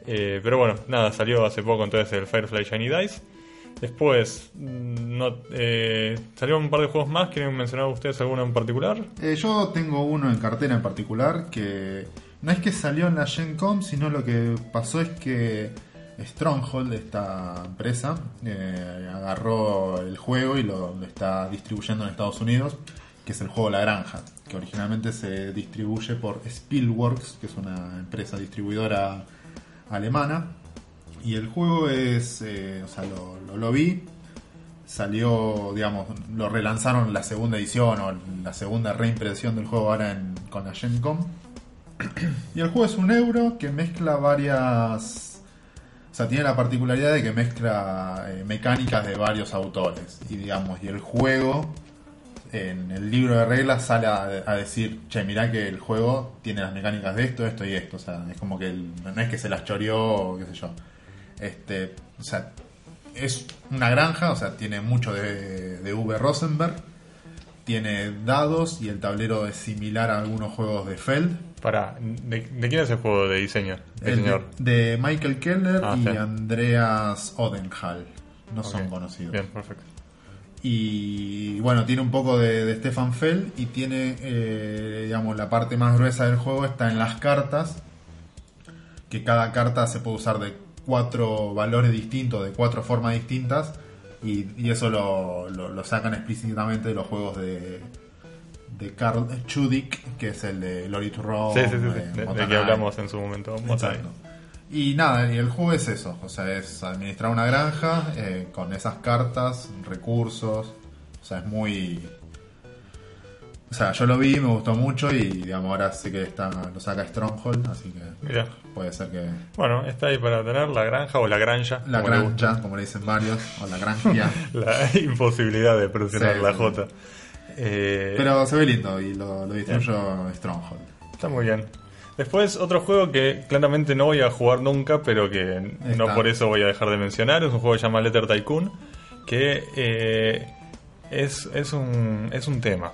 Eh, pero bueno, nada, salió hace poco entonces el Firefly Shiny Dice. Después, mm, no, eh, salieron un par de juegos más. ¿Quieren mencionar ustedes alguno en particular? Yo tengo uno en cartera en particular que no es que salió en la Gen Com, sino lo que pasó es que Stronghold, esta empresa, eh, agarró el juego y lo, está distribuyendo en Estados Unidos, que es el juego La Granja, que originalmente se distribuye por Spielworks, que es una empresa distribuidora alemana. Y el juego es, eh, o sea, lo, vi, salió, digamos, lo relanzaron la segunda edición o la segunda reimpresión del juego ahora con la Gen Com. Y el juego es un euro que mezcla varias... O sea, tiene la particularidad de que mezcla eh, mecánicas de varios autores. Y digamos, y el juego, en el libro de reglas, sale a, decir, che, mirá que el juego tiene las mecánicas de esto, esto y esto. O sea, es como que el- no es que se las choreó qué sé yo. Este, o sea, es una granja, o sea, tiene mucho de, de V. Rosenberg. Tiene dados y el tablero es similar a algunos juegos de Feld. Para, ¿de, de quién es el juego de diseño? El de, Michael Keller Ah, y sí. Andreas Odenhall. No son conocidos. Bien, perfecto. Y bueno, tiene un poco de, de Stefan Feld y tiene, eh, digamos, la parte más gruesa del juego está en las cartas. Que cada carta se puede usar de cuatro valores distintos, de cuatro formas distintas. Y, y eso lo, lo- lo sacan explícitamente de los juegos de, de Carl Chudik, que es el de sí, sí, sí, sí. eh, De, que hablamos en su momento. Y nada, y el juego es eso, o sea, es administrar una granja eh, con esas cartas, recursos, o sea, es muy... O sea, yo lo vi, me gustó mucho y digamos ahora sí que está, lo saca Stronghold, así que Mirá. puede ser que Bueno, está ahí para tener la granja o la granja. la como le gusta. granja, como le dicen varios, o la granja, La imposibilidad de pronunciar Sí, la sí. Eh, pero se ve lindo y lo, lo distribuyo Stronghold. Está muy bien. Después, otro juego que claramente no voy a jugar nunca, pero que no por eso voy a dejar de mencionar, es un juego que se llama Letter Tycoon, que eh, es, es, un, es un tema.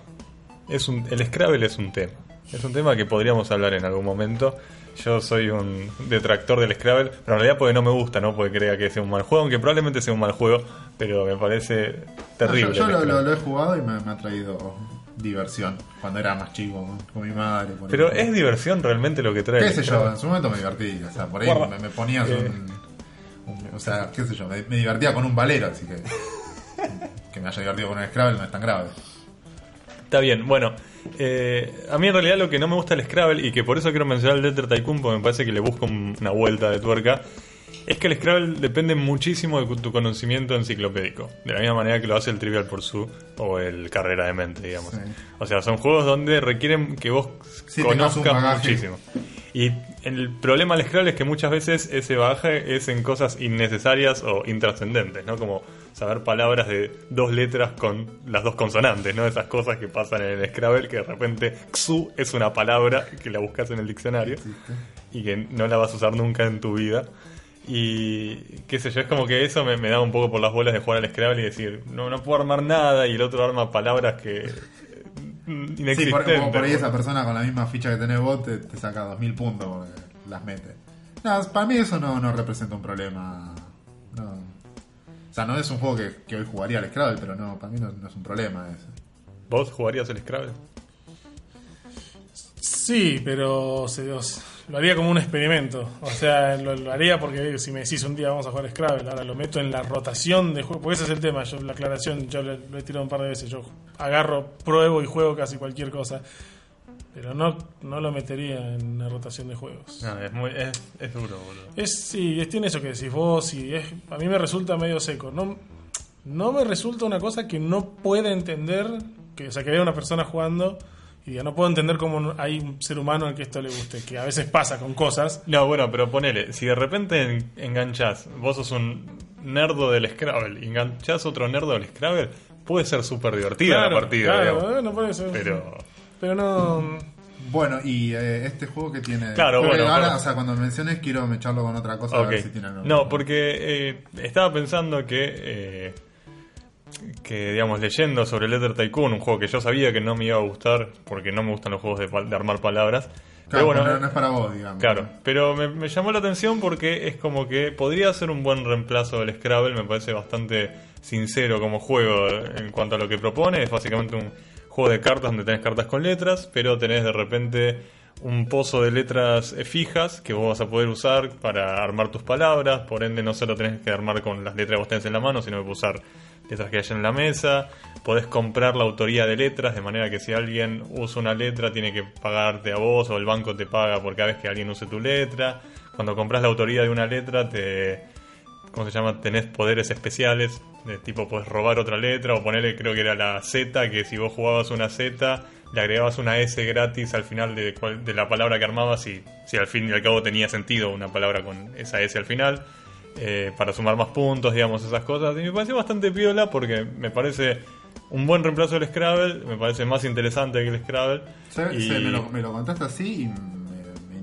Es un, el Scrabble es un tema. Es un tema que podríamos hablar en algún momento. Yo soy un detractor del Scrabble, pero en realidad porque no me gusta, no porque crea que sea un mal juego, aunque probablemente sea un mal juego, pero me parece terrible. No, yo lo, lo- he jugado y me, me ha traído diversión cuando era más chico con, con mi madre. por Pero ejemplo. es diversión realmente lo que trae. ¿Qué sé yo? En su momento me divertí. O sea, por ahí Guarda. me, me ponías Eh. un, un- O sea, qué sé yo, me, me divertía con un valero, así que. que me haya divertido con un Scrabble no es tan grave. Está bien, bueno. eh, a mí en realidad lo que no me gusta el Scrabble y que por eso quiero mencionar el Letter Tycoon porque me parece que le busco un- una vuelta de tuerca es que el Scrabble depende muchísimo de tu conocimiento enciclopédico. De la misma manera que lo hace el Trivial Pursuit o el Carrera de Mente, digamos. Sí. O sea, son juegos donde requieren que vos Sí, conozcas bagaje. muchísimo. Y el problema del Scrabble es que muchas veces ese baje es en cosas innecesarias o intrascendentes, ¿no? Como saber palabras de dos letras con las dos consonantes, ¿no? Esas cosas que pasan en el Scrabble que de repente XU es una palabra que la buscas en el diccionario y que no la vas a usar nunca en tu vida. Y qué sé yo, es como que eso me, me da un poco por las bolas de jugar al Scrabble y decir, no, no puedo armar nada y el otro arma palabras que... eh, Sí, inexistentes. por, por ahí esa persona con la misma ficha que tenés vos te, te saca 2000 puntos porque las mete. No, para mí eso no, no representa un problema. No. O sea, no es un juego que, que hoy jugaría al Scrabble, pero no, para mí no, no es un problema ese. ¿Vos jugarías el Scrabble? Sí, pero se, os- lo haría como un experimento. O sea, lo, lo haría porque si me decís un día vamos a jugar Scrabble, ahora lo meto en la rotación de juego. Porque ese es el tema, yo, la aclaración, yo lo, lo he tirado un par de veces. Yo agarro, pruebo y juego casi cualquier cosa. Pero no, no lo metería en la rotación de juegos. No, es, muy, es, es duro, boludo. Es, sí, es, tiene eso que decís vos y es, a mí me resulta medio seco. No, no me resulta una cosa que no pueda entender, que, o sea, que vea una persona jugando y diga, no puedo entender cómo hay un ser humano al que esto le guste, que a veces pasa con cosas. No, bueno, pero ponele, si de repente en- enganchás, vos sos un nerdo del Scrabble, y enganchás otro nerdo del Scrabble, puede ser súper divertida la partida, claro, digamos. no puede ser. Pero, Pero no... Bueno, y eh, este juego que tiene. Claro, bueno, ahora, pero- o sea, cuando me menciones, quiero mecharlo con otra cosa a ok. ver si tiene algo. No, porque eh, estaba pensando que, eh, que, digamos, leyendo sobre Letter Tycoon, un juego que yo sabía que no me iba a gustar, porque no me gustan los juegos de, pal- de armar palabras. Claro, pero bueno, no, no es para vos, digamos. Claro, pero me, me llamó la atención porque es como que podría ser un buen reemplazo del Scrabble, me parece bastante sincero como juego en cuanto a lo que propone, es básicamente un juego de cartas donde tenés cartas con letras, pero tenés de repente un pozo de letras eh, fijas que vos vas a poder usar para armar tus palabras, por ende no solo tenés que armar con las letras que vos tenés en la mano, sino que puedes usar letras que hay en la mesa, podés comprar la autoría de letras, de manera que si alguien usa una letra tiene que pagarte a vos o el banco te paga por cada vez que alguien use tu letra. Cuando compras la autoría de una letra te... ¿Cómo se llama? Tenés poderes especiales, de tipo podés robar otra letra o ponerle, creo que era la Z, que si vos jugabas una Z, le agregabas una S gratis al final de, cual- de la palabra que armabas y si al fin y al cabo tenía sentido una palabra con esa S al final eh, para sumar más puntos, digamos, esas cosas. Y me pareció bastante piola porque me parece un buen reemplazo del Scrabble, me parece más interesante que el Scrabble. Y- me, lo, me lo contaste así y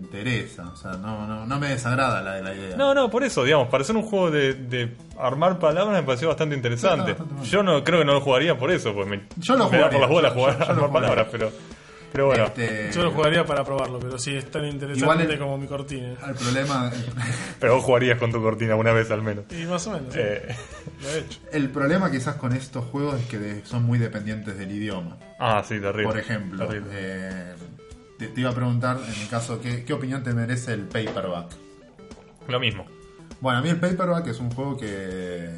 interesa. O sea, no, no, no me desagrada la, la idea. No, no, por eso, digamos, para ser un juego de, de armar palabras me pareció bastante interesante. No, yo no creo que no lo jugaría por eso, pues me, Yo lo me da por jugaría, las bolas yo- jugar yo- armar jugaría. palabras, pero, pero bueno. Este, Yo lo jugaría para probarlo, pero sí es tan interesante Igual el- como mi cortina. El problema, Pero vos jugarías con tu cortina una vez al menos. Y más o menos, sí, Eh, lo he hecho. el problema quizás con estos juegos es que de- son muy dependientes del idioma. ah, sí, terrible. Por ejemplo, Terrible. eh, te, te iba a preguntar, en mi caso, ¿qué, qué opinión te merece el paperback? Lo mismo. Bueno, a mí el paperback es un juego que,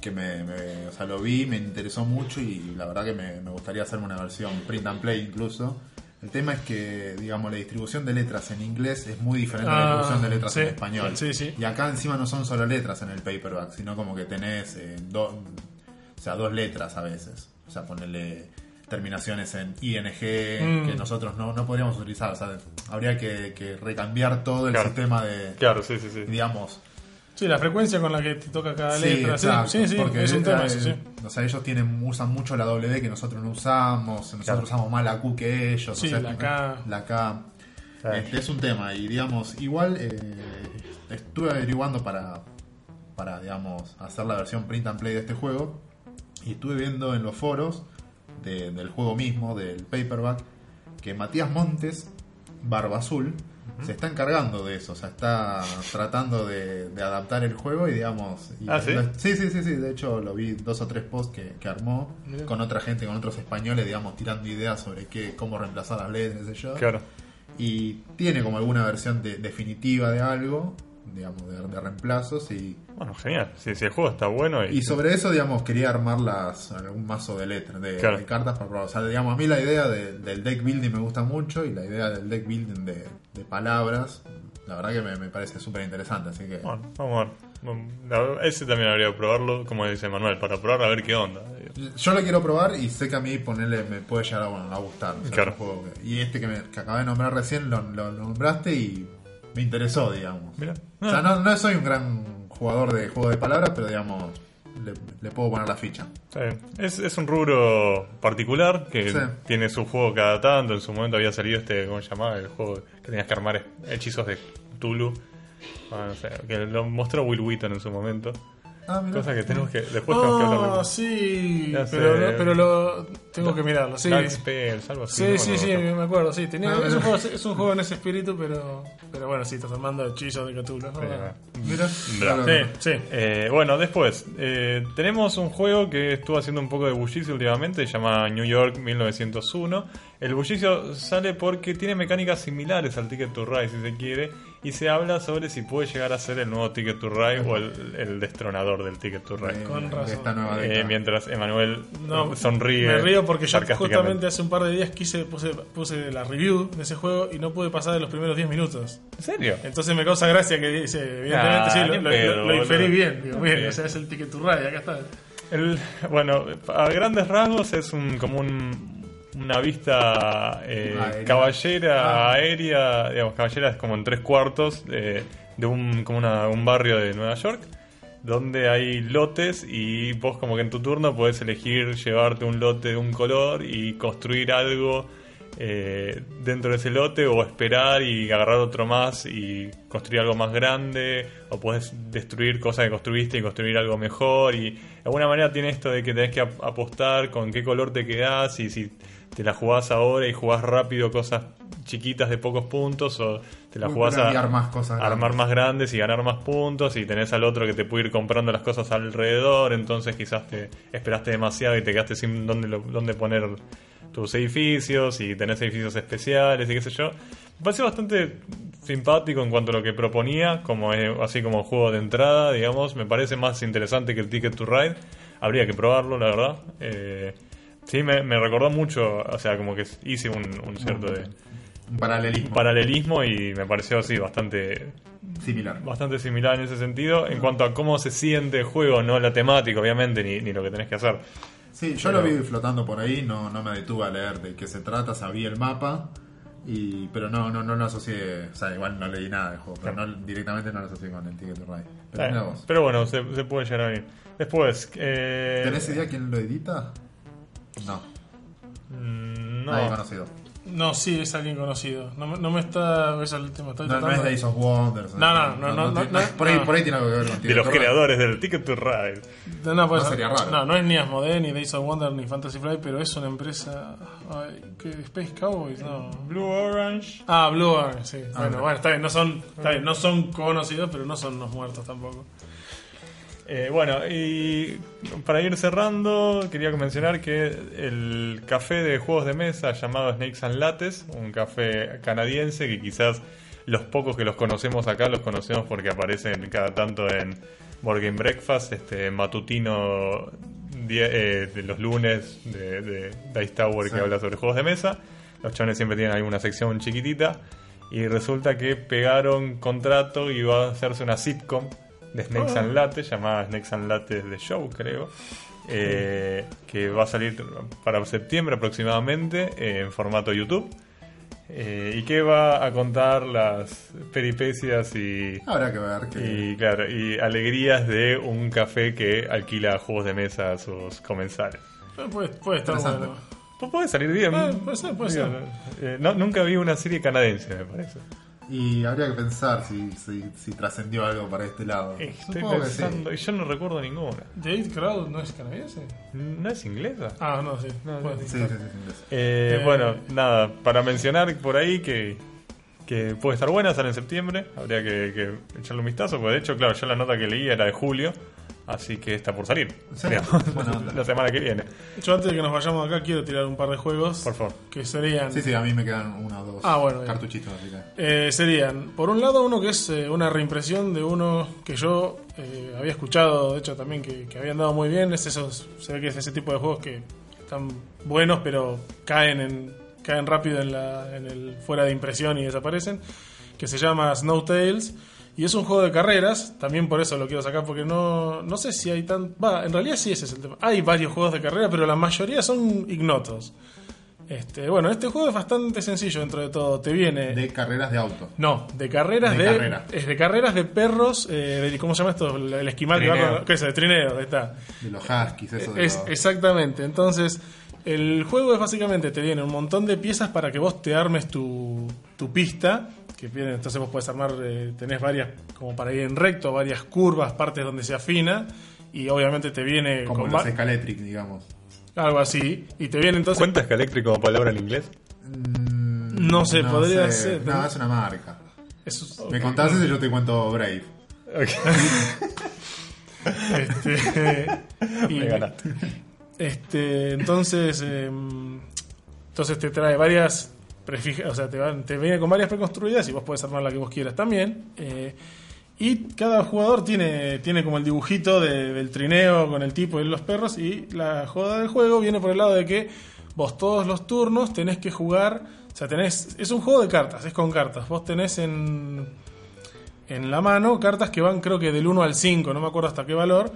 que me, me- o sea, lo vi, me interesó mucho y la verdad que me, me gustaría hacerme una versión print and play incluso. El tema es que, digamos, la distribución de letras en inglés es muy diferente a la Ah, distribución de letras sí, en español. sí, sí. Y acá encima no son solo letras en el paperback, sino como que tenés eh, dos, o sea, dos letras a veces. O sea, ponerle terminaciones en ING Mm. que nosotros no, no podríamos utilizar. O sea, habría que, que recambiar todo el Claro. sistema de, Claro, sí, sí, sí. digamos, Sí, la frecuencia con la que te toca cada Sí, letra. Exacto, sí, sí, porque es un tema sí. O sea, ellos tienen, usan mucho la W que nosotros no usamos, nosotros Claro. usamos más la Q que ellos. Sí, o sea, la K. La K. Este, es un tema y digamos, igual eh, estuve averiguando para, para, digamos, hacer la versión print and play de este juego y estuve viendo en los foros de- del juego mismo, del paperback, que Matías Montes, Barba Azul, se está encargando de eso, o sea, está tratando de, de adaptar el juego y digamos... y- Ah, ¿sí? sí, sí, sí, sí, de hecho lo vi dos o tres posts que, que armó con otra gente, con otros españoles, digamos, tirando ideas sobre qué, cómo reemplazar las letras, qué sé yo Claro. y tiene como alguna versión de- definitiva de algo, digamos, de, de reemplazos y, Bueno, genial. Si, si el juego está bueno y, y sobre eso, digamos, quería armar las, algún mazo de letras, de, Claro. de cartas para probar. O sea, digamos, a mí la idea de- del deck building me gusta mucho y la idea del deck building de, de palabras, la verdad que me, me parece súper interesante, así que... Bueno, vamos a ver. Ese también habría que probarlo, como dice Manuel, para probar a ver qué onda. Yo lo quiero probar y sé que a mí ponerle me puede llegar a, bueno, a gustar. o sea, Claro. es un juego que- y este que, me, que acabé de nombrar recién lo, lo- lo nombraste y me interesó, digamos. Mirá. O sea, no, no soy un gran jugador de juego de palabras, pero digamos, le, le puedo poner la ficha. Es, es un rubro particular que Sí. tiene su juego cada tanto. En su momento había salido este, ¿cómo se llamaba? El juego que tenías que armar hechizos de Tulu. Ah, no sé, que lo mostró Will Wheaton en su momento. Ah, mira. Cosa que tenemos que. Después tenemos que hablar Oh, sí, Ya pero, sé. no- pero lo tengo que mirarlo. Sí, Dark Spells, algo así. sí, no sí, me sí, me acuerdo. Sí, tenía, Ah, es, un juego, es un juego en ese espíritu, pero, pero bueno, sí, estás armando hechizos de Cthulhu. ¿no? Mira. Bra. Claro. Sí, sí. Eh, bueno, después, eh, tenemos un juego que estuvo haciendo un poco de bullicio últimamente, se llama New York 1901. El bullicio sale porque tiene mecánicas similares al Ticket to Ride, si se quiere, y se habla sobre si puede llegar a ser el nuevo Ticket to Ride o el, el destronador del Ticket to Ride. De- Con de razón. esta nueva Eh, mientras Emanuel No, sonríe. Me río porque yo justamente hace un par de días quise puse, puse la review de ese juego y no pude pasar de los primeros 10 minutos. ¿En serio? Entonces me causa gracia que dice, evidentemente Ah, sí, lo, pedo, lo- lo inferí bien. Digo, bien, Bien. o sea, es el ticket to ride, acá está. El, bueno, a grandes rasgos es un como un- una vista eh, Aérea. caballera Ah. aérea, digamos, caballera es como en tres cuartos eh, de un, como una- un barrio de Nueva York, donde hay lotes y vos como que en tu turno podés elegir llevarte un lote de un color y construir algo eh, dentro de ese lote o esperar y agarrar otro más y construir algo más grande o puedes destruir cosas que construiste y construir algo mejor y de alguna manera tiene esto de que tenés que ap- apostar con qué color te quedás y si te la jugás ahora y jugás rápido cosas chiquitas de pocos puntos o te la Uy, jugás a más cosas armar grandes. más grandes y ganar más puntos y tenés al otro que te puede ir comprando las cosas alrededor entonces quizás te esperaste demasiado y te quedaste sin dónde, dónde poner tus edificios y tenés edificios especiales y qué sé yo. Me pareció bastante simpático en cuanto a lo que proponía, como así como juego de entrada, digamos. Me parece más interesante que el Ticket to Ride. Habría que probarlo, la verdad. Eh, sí, me, me recordó mucho, o sea, como que hice un, un cierto de Un paralelismo paralelismo y me pareció así bastante similar. bastante similar en ese sentido en cuanto a cómo se siente el juego, no la temática obviamente ni, ni lo que tenés que hacer. Sí, yo Pero- lo vi flotando por ahí, no, no me detuve a leer de qué se trata, sabía el mapa, y pero no, no, no lo asocié, o sea, igual no leí nada del juego, pero no, directamente no lo asocié con el Ticket to Ride. Pero Eh, bueno, se, se puede llegar a venir. Después, eh, ¿Tenés idea quién lo edita? No, mm, nadie no, conocido. No, sí, es alguien conocido. No, me- no me está. Eso es el tema. Estoy No, no tratando- es Days of Wonders. No, no, no, no, no, por, ahí, no. por ahí tiene algo que ver con de los creadores del Ticket to Ride. No, no, puede No ser. sería raro. No, no es ni Asmodee, ni Days of Wonder, ni Fantasy Flight, pero es una empresa. Ay, ¿qué? Space Cowboys, no. Blue Orange. Ah, Blue Orange, sí. bueno, ok. bueno, está bien, no son, está bien, no son conocidos, pero no son los muertos tampoco. Eh, bueno, y para ir cerrando, quería mencionar que el café de juegos de mesa llamado Snakes and Lattes, un café canadiense que quizás los pocos que los conocemos acá los conocemos porque aparecen cada tanto en Board Game Breakfast, este matutino eh, de los lunes de, de Dice Tower que habla sobre juegos de mesa. Los chavales siempre tienen alguna sección chiquitita. Y resulta que pegaron contrato y iba a hacerse una sitcom de Snakes and Latte, llamada Snakes and Latte The Show, creo. eh, que va a salir para septiembre aproximadamente eh, en formato YouTube. eh, y que va a contar las peripecias y, Habrá que ver que. y, claro, y alegrías de un café que alquila juegos de mesa a sus comensales. Puede, puede estar bueno. Puede salir bien. Eh, puede ser, puede Digo, eh, no- nunca vi una serie canadiense, me parece. Y habría que pensar si, si, si trascendió algo para este lado. Estoy Supongo que sí. pensando, y yo no recuerdo ninguna. ¿Date Crowd no es canadiense? ¿No es inglesa? Ah, no, sí. No, Puede Sí, sí, sí, sí, sí. Eh, Eh, bueno, nada, para mencionar por ahí que, que puede estar buena, sale en septiembre, habría que, que echarle un vistazo, porque de hecho, claro, yo la nota que leí era de julio, así que está por salir, Sí, la semana que viene, Yo antes de que nos vayamos de acá quiero tirar un par de juegos por favor. que serían Sí, sí, a mí me quedan uno o dos Ah, bueno, cartuchitos. Así que. Eh, serían, por un lado, uno que es eh, una reimpresión de uno que yo eh, había escuchado, de hecho, también que, que habían dado muy bien. Es esos, se ve que es ese tipo de juegos que están buenos, pero caen en caen rápido en, la, en el fuera de impresión y desaparecen. Que se llama Snow Tales. Y es un juego de carreras, también por eso lo quiero sacar, porque no, no sé si hay tan... Va, en realidad sí ese es el tema. Hay varios juegos de carrera, pero la mayoría son ignotos. Este, bueno, este juego es bastante sencillo dentro de todo. Te viene. De carreras de auto. No, de carreras De de. carrera. Es de carreras de perros. eh, de- ¿Cómo se llama esto? El esquimal que va con- ¿Qué es? De trineo, ahí está. De los huskies, eso de Es, los- exactamente. Entonces, el juego es básicamente, te viene un montón de piezas para que vos te armes tu, tu pista. Que viene, entonces vos podés armar, eh, tenés varias, como para ir en recto, varias curvas, partes donde se afina. Y obviamente te viene como va- Scaletric, digamos. algo así. Y te viene entonces. ¿Cuenta como palabra en inglés? Mm, No sé, podría sé. ser. No, es una marca. es- Me contás eso y yo te cuento Brave. este, y- Me ganaste. Este, entonces, eh, entonces te trae varias prefija, o sea, te, van- te viene con varias preconstruidas y vos puedes armar la que vos quieras también. eh, y cada jugador tiene, tiene como el dibujito de- del trineo con el tipo y los perros. Y la joda del juego viene por el lado de que vos todos los turnos tenés que jugar. O sea, tenés. Es un juego de cartas, es con cartas. Vos tenés en, en la mano cartas que van, creo que del 1 al 5, no me acuerdo hasta qué valor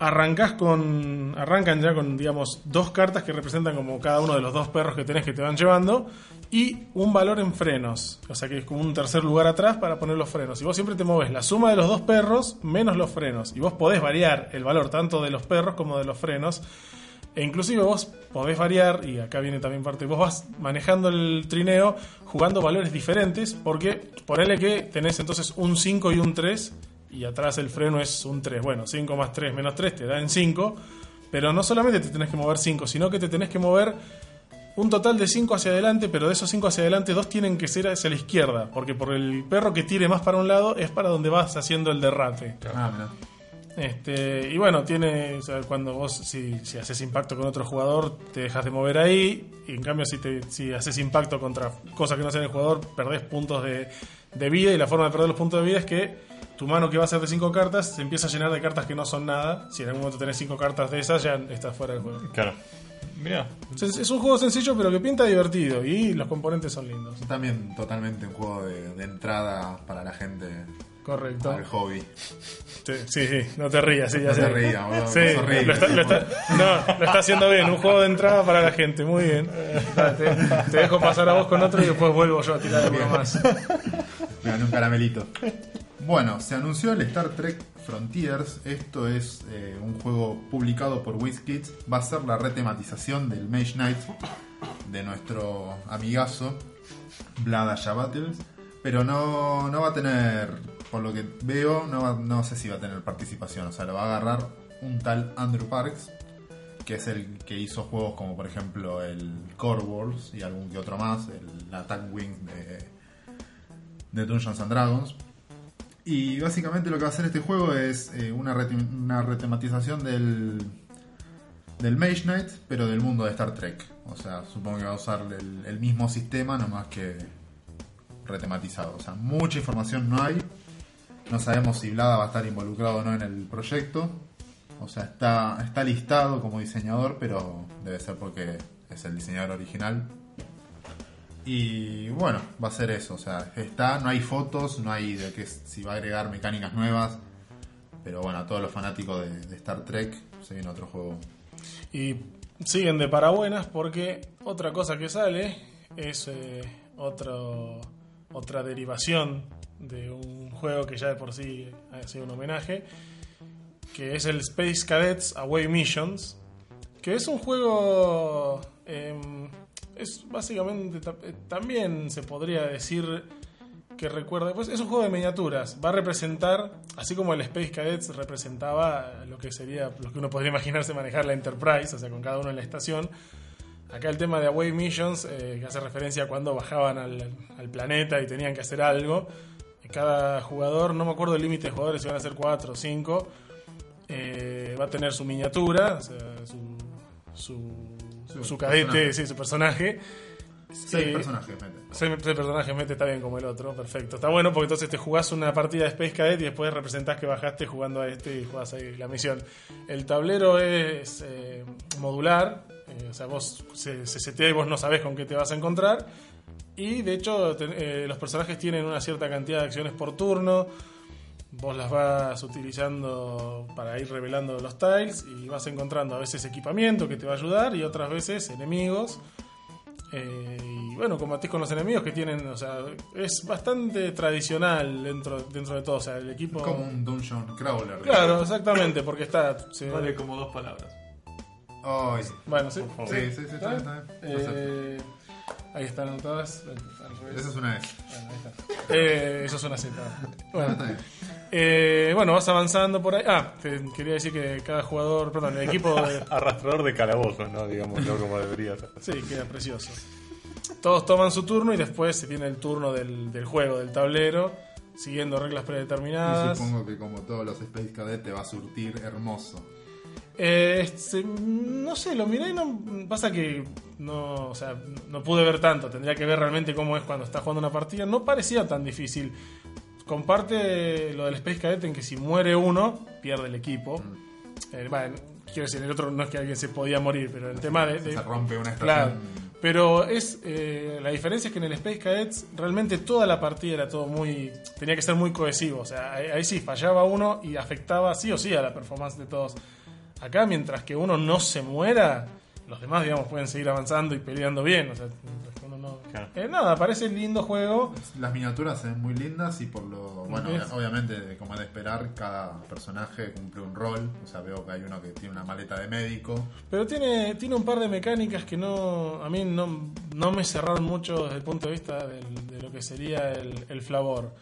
arrancás con. Arrancan ya con, digamos, dos cartas que representan como cada uno de los dos perros que tenés que te van llevando. Y un valor en frenos. O sea que es como un tercer lugar atrás para poner los frenos. Y vos siempre te moves la suma de los dos perros menos los frenos. Y vos podés variar el valor tanto de los perros como de los frenos. E inclusive vos podés variar, y acá viene también parte, vos vas manejando el trineo jugando valores diferentes, porque ponele que tenés entonces un 5 y un 3, y atrás el freno es un 3. Bueno, 5 más 3 menos 3 te da en 5, pero no solamente te tenés que mover 5, sino que te tenés que mover un total de 5 hacia adelante, pero de esos 5 hacia adelante, dos tienen que ser hacia la izquierda, porque por el perro que tire más para un lado es para donde vas haciendo el derrate. Ah. Este, y bueno, tiene o sea, cuando vos si, si haces impacto con otro jugador te dejas de mover ahí y en cambio si te si haces impacto contra cosas que no sean el jugador perdés puntos de, de vida y la forma de perder los puntos de vida es que tu mano que va a ser de 5 cartas se empieza a llenar de cartas que no son nada. Si en algún momento tenés 5 cartas de esas ya estás fuera del juego. Claro. Mira, Es, es un juego sencillo pero que pinta divertido y los componentes son lindos. También totalmente un juego de, de entrada para la gente Correcto. al hobby. Sí, sí, sí, no te rías, sí, ya No sé. te rías, boludo, Sí, horrible. lo está, lo está- no, lo está haciendo bien, un juego de entrada para la gente, muy bien. Te, te dejo pasar a vos con otro y después vuelvo yo a tirar alguno más. Me gané un caramelito. Bueno, se anunció el Star Trek Frontiers. Esto es eh, un juego publicado por WizKids. Va a ser la retematización del Mage Knight de nuestro amigazo Vlad Battles. Pero no, no va a tener, por lo que veo, no, no sé si va a tener participación. O sea, lo va a agarrar un tal Andrew Parks, que es el que hizo juegos como por ejemplo el Core Wars y algún que otro más, el Attack Wing de, de Dungeons and Dragons. Y básicamente lo que va a hacer este juego es eh, una, una retematización del, del Mage Knight, pero del mundo de Star Trek. O sea, supongo que va a usar el, el mismo sistema, nomás que retematizado. O sea, mucha información no hay. No sabemos si Blada va a estar involucrado o no en el proyecto. O sea, está, está listado como diseñador, pero debe ser porque es el diseñador original. Y bueno, va a ser eso. O sea, está, no hay fotos, no hay de que si va a agregar mecánicas nuevas. Pero bueno, a todos los fanáticos de, Star Trek se viene otro juego. Y siguen de parabuenas porque otra cosa que sale es eh, otro, otra derivación de un juego que ya de por sí ha sido un homenaje, que es el Space Cadets Away Missions, que es un juego... em, es básicamente eh, también se podría decir que recuerda, pues es un juego de miniaturas, va a representar, así como el Space Cadets representaba lo que sería, lo que uno podría imaginarse manejar la Enterprise, o sea, con cada uno en la estación. Acá el tema de Away Missions, eh, que hace referencia a cuando bajaban al, planeta y tenían que hacer algo. Cada jugador, no me acuerdo el límite de jugadores, si van a ser 4 o 5, eh, va a tener su miniatura, o sea, su, Su su cadete, personaje. sí, su personaje. Seis Eh, personajes, mete. ese ese personaje mete está bien como el otro, perfecto. Está bueno porque entonces te jugás una partida de Space Cadet y después representás que bajaste jugando a este y jugás ahí la misión. El tablero es eh, modular, eh, o sea, vos se, se setea y vos no sabés con qué te vas a encontrar. Y de hecho, te- eh, los personajes tienen una cierta cantidad de acciones por turno. Vos las vas utilizando para ir revelando los tiles y vas encontrando a veces equipamiento que te va a ayudar y otras veces enemigos. Eh, y bueno, combatís con los enemigos que tienen, o sea, es bastante tradicional dentro, dentro de todo. O sea, el equipo. Como un dungeon crawler. Claro, exactamente, porque está. se- Vale como dos palabras. Ay. Bueno, sí. Por Sí, favor. sí, sí, está bien, está bien. Perfecto. Eh, ahí están revés. Esa es una S. Bueno, ahí está. Eh, eso es una Z. Bueno, eh, bueno, vas avanzando por ahí. Ah, te quería decir que cada jugador, perdón, el equipo. de- Arrastrador de calabozos, ¿no? Digámoslo como debería ser. Sí, queda precioso. Todos toman su turno y después se tiene el turno del, del juego, del tablero, siguiendo reglas Y predeterminadas. supongo que como todos los Space Cadet te va a surtir hermoso. Eh, este, no sé, lo miré y no. Pasa que no, o sea, no pude ver tanto. Tendría que ver realmente cómo es cuando está jugando una partida. No parecía tan difícil. Comparte lo del Space Cadet en que si muere uno, pierde el equipo. Eh, bueno, quiero decir, el otro no es que alguien se podía morir, pero el tema de. de- Se rompe una Claro. estación. Pero es eh, la diferencia es que en el Space Cadets realmente toda la partida era todo muy tenía que ser muy cohesivo, o sea, ahí, ahí sí fallaba uno y afectaba sí o sí a la performance de todos. Acá mientras que uno no se muera, los demás digamos pueden seguir avanzando y peleando bien, o sea, mientras que uno no Claro. Eh, nada, parece lindo juego. Las miniaturas se ven muy lindas y por lo. Bueno, Es- obviamente, como es de esperar, cada personaje cumple un rol. O sea, veo que hay uno que tiene una maleta de médico. Pero tiene, tiene un par de mecánicas que no a mí no, no me cerraron mucho desde el punto de vista del- de lo que sería el, el flavor.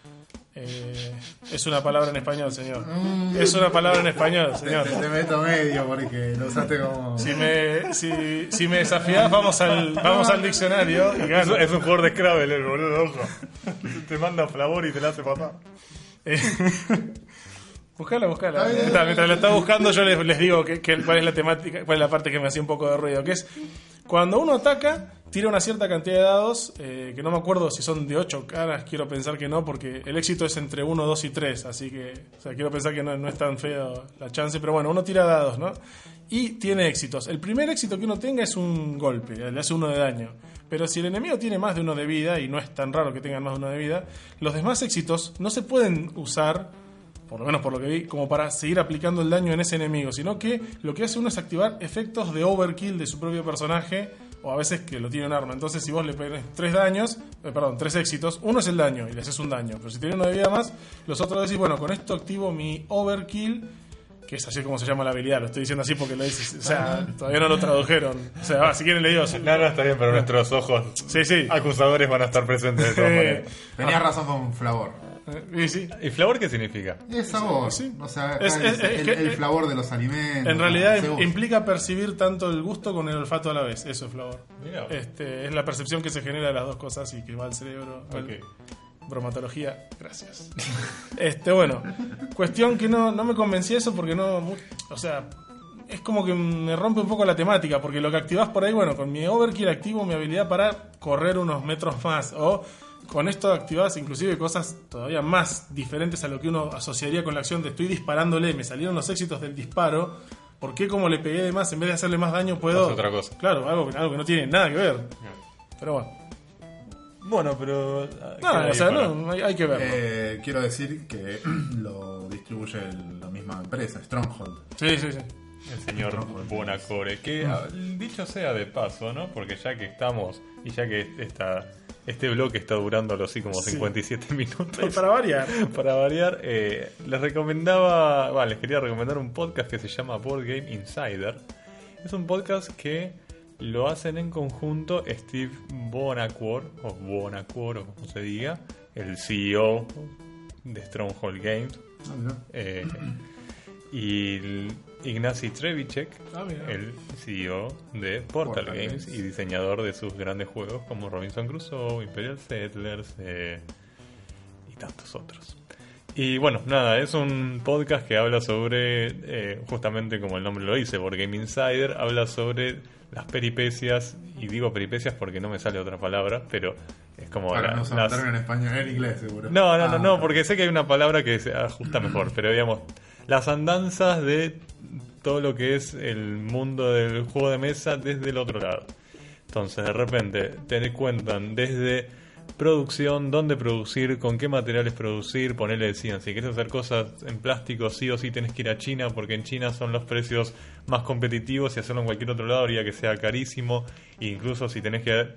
Eh, es una palabra en español, señor. Es una palabra en español, señor. te- te meto medio porque lo usaste como. Si me, si, si me desafías, vamos al, vamos al diccionario y Es, gano. es un jugador de Scrabble, el boludo, ojo. Te manda flavor y te la hace pasar. Eh, Buscala, buscala. Bien. Mientras, mientras la está buscando, yo les, les digo que, que- cuál es la temática, cuál es la parte que me hacía un poco de ruido. Que es cuando uno ataca, tira una cierta cantidad de dados, eh, que no me acuerdo si son de 8 caras, quiero pensar que no, porque el éxito es entre 1, 2 y 3. Así que, o sea, quiero pensar que no, no es tan feo la chance, pero bueno, uno tira dados, ¿no? Y tiene éxitos. El primer éxito que uno tenga es un golpe, le hace uno de daño. Pero si el enemigo tiene más de uno de vida, y no es tan raro que tengan más de uno de vida, los demás éxitos no se pueden usar por lo menos por lo que vi, como para seguir aplicando el daño en ese enemigo, sino que lo que hace uno es activar efectos de overkill de su propio personaje, o a veces que lo tiene un arma. Entonces, si vos le pones tres daños, eh, perdón, tres éxitos, uno es el daño y le haces un daño, pero si tiene uno de vida más, los otros decís, bueno, con esto activo mi overkill. Que es así como se llama la habilidad, lo estoy diciendo así porque lo dices, o sea, todavía no lo tradujeron. O sea, va, si quieren le digo. No, no, está bien, pero nuestros ojos Sí, sí. acusadores van a estar presentes de todas maneras. Tenías razón con Flavor. Y sí. ¿Y flavor qué significa? Es sabor. sí. O sea, Es- es- es el, el flavor de los alimentos. En realidad implica percibir tanto el gusto con el olfato a la vez, eso es flavor. Mirá. Este, es la percepción que se genera de las dos cosas y que va al cerebro. al- Ok. Bromatología, gracias. este, bueno, cuestión que no, no me convencía eso porque no. O sea, es como que me rompe un poco la temática, porque lo que activas por ahí, bueno, con mi overkill activo mi habilidad para correr unos metros más, o con esto activas inclusive cosas todavía más diferentes a lo que uno asociaría con la acción de estoy disparándole, me salieron los éxitos del disparo. ¿Por qué como le pegué de más, en vez de hacerle más daño, puedo... Hace otra cosa. Claro, algo, algo que no tiene nada que ver. Pero bueno. Bueno, pero. No, o sea, no, hay, hay que verlo. Eh, quiero decir que lo distribuye el- la misma empresa, Stronghold. Sí, sí, sí. El señor Bonacore. Que ah, dicho sea de paso, ¿no? Porque ya que estamos y ya que esta, este bloque está durando algo así como Sí. 57 Y minutos. para variar. Para variar, eh, les recomendaba, bueno, les quería recomendar un podcast que se llama Board Game Insider. Es un podcast que lo hacen en conjunto Steve Bonacore, o Bonacore, o como se diga, el CEO de Stronghold Games, eh, y Ignacy Trevicek, Ah, el CEO de Portal, Portal Games, Games. y diseñador de sus grandes juegos como Robinson Crusoe, Imperial Settlers eh, y tantos otros. Y bueno, nada, es un podcast que habla sobre, eh, justamente como el nombre lo dice, Board Game Insider, habla sobre las peripecias, y digo peripecias porque no me sale otra palabra, pero es como Para la- no las- en español, en inglés seguro. no, no, no, Ah, no, porque sé que hay una palabra que se ajusta mejor, pero digamos, las andanzas de todo lo que es el mundo del juego de mesa desde el otro lado. Entonces, de repente, te cuentan desde producción, dónde producir, con qué materiales producir, ponerle decían, si quieres hacer cosas en plástico, sí o sí tienes que ir a China, porque en China son los precios más competitivos y hacerlo en cualquier otro lado haría que sea carísimo, e incluso si tenés que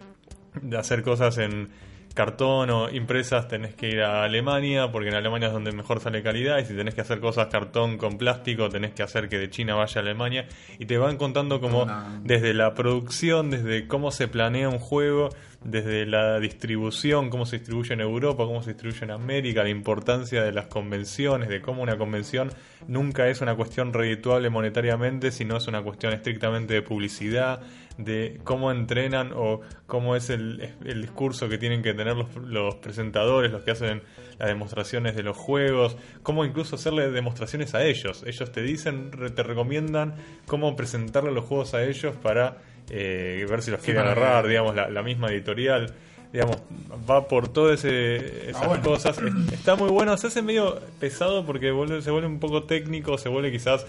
hacer cosas en cartón o impresas tenés que ir a Alemania, porque en Alemania es donde mejor sale calidad, y si tenés que hacer cosas cartón con plástico, tenés que hacer que de China vaya a Alemania, y te van contando como desde la producción, desde cómo se planea un juego, desde la distribución, cómo se distribuye en Europa, cómo se distribuye en América, la importancia de las convenciones, de cómo una convención nunca es una cuestión redituable monetariamente, sino es una cuestión estrictamente de publicidad, de cómo entrenan o cómo es el, el discurso que tienen que tener los, los presentadores, los que hacen las demostraciones de los juegos, cómo incluso hacerle demostraciones a ellos. Ellos te dicen, te recomiendan cómo presentarle los juegos a ellos para eh, ver si los que- agarrar, digamos, la, la misma editorial. Digamos, va por todas ese- esas Ah, bueno. cosas. Es- Está muy bueno, se hace medio pesado porque vuelve- se vuelve un poco técnico, se vuelve quizás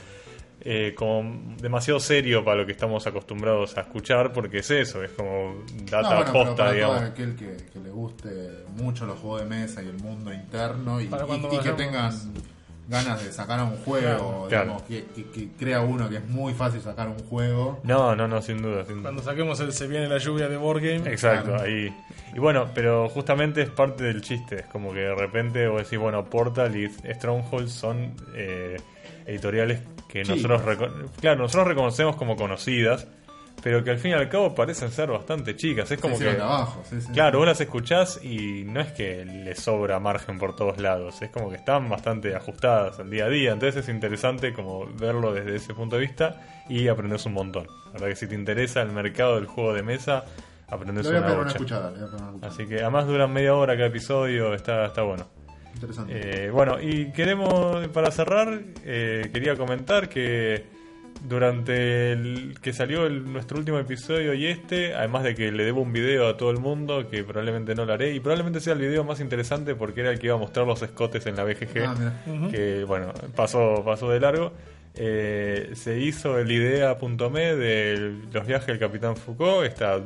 eh, como demasiado serio para lo que estamos acostumbrados a escuchar, porque es eso, es como data No, bueno, pero posta, para todo digamos. aquel que, que le guste mucho los juegos de mesa y el mundo interno y, y- que tengan ganas de sacar un juego, Claro. digamos, que, que- que crea uno que es muy fácil sacar un juego. No, no, no, sin duda. Sin duda. Cuando saquemos el Se viene la lluvia de Board Game. Exacto, Claro. ahí. Y bueno, pero justamente es parte del chiste. Es como que de repente vos decís, bueno, Portal y Stronghold son eh, editoriales que nosotros, reco- claro, nosotros reconocemos como conocidas, pero que al fin y al cabo parecen ser bastante chicas. Es como Se que. abajo, sí, sí. Claro, vos las escuchás y no es que les sobra margen por todos lados, es como que están bastante ajustadas al día a día, entonces es interesante como verlo desde ese punto de vista y aprendes un montón. La verdad que si te interesa el mercado del juego de mesa, aprendes una escuchada, una escuchada. Así que además duran media hora cada episodio, está, está bueno. Interesante. Eh, bueno, y queremos, para cerrar, eh, quería comentar que durante el que salió el- nuestro último episodio y este, además de que le debo un video a todo el mundo, que probablemente no lo haré, y probablemente sea el video más interesante porque era el que iba a mostrar los escotes en la BGG, Ah, que bueno, pasó, pasó de largo. Eh, se hizo el idea.me de los viajes del Capitán Foucault, esta,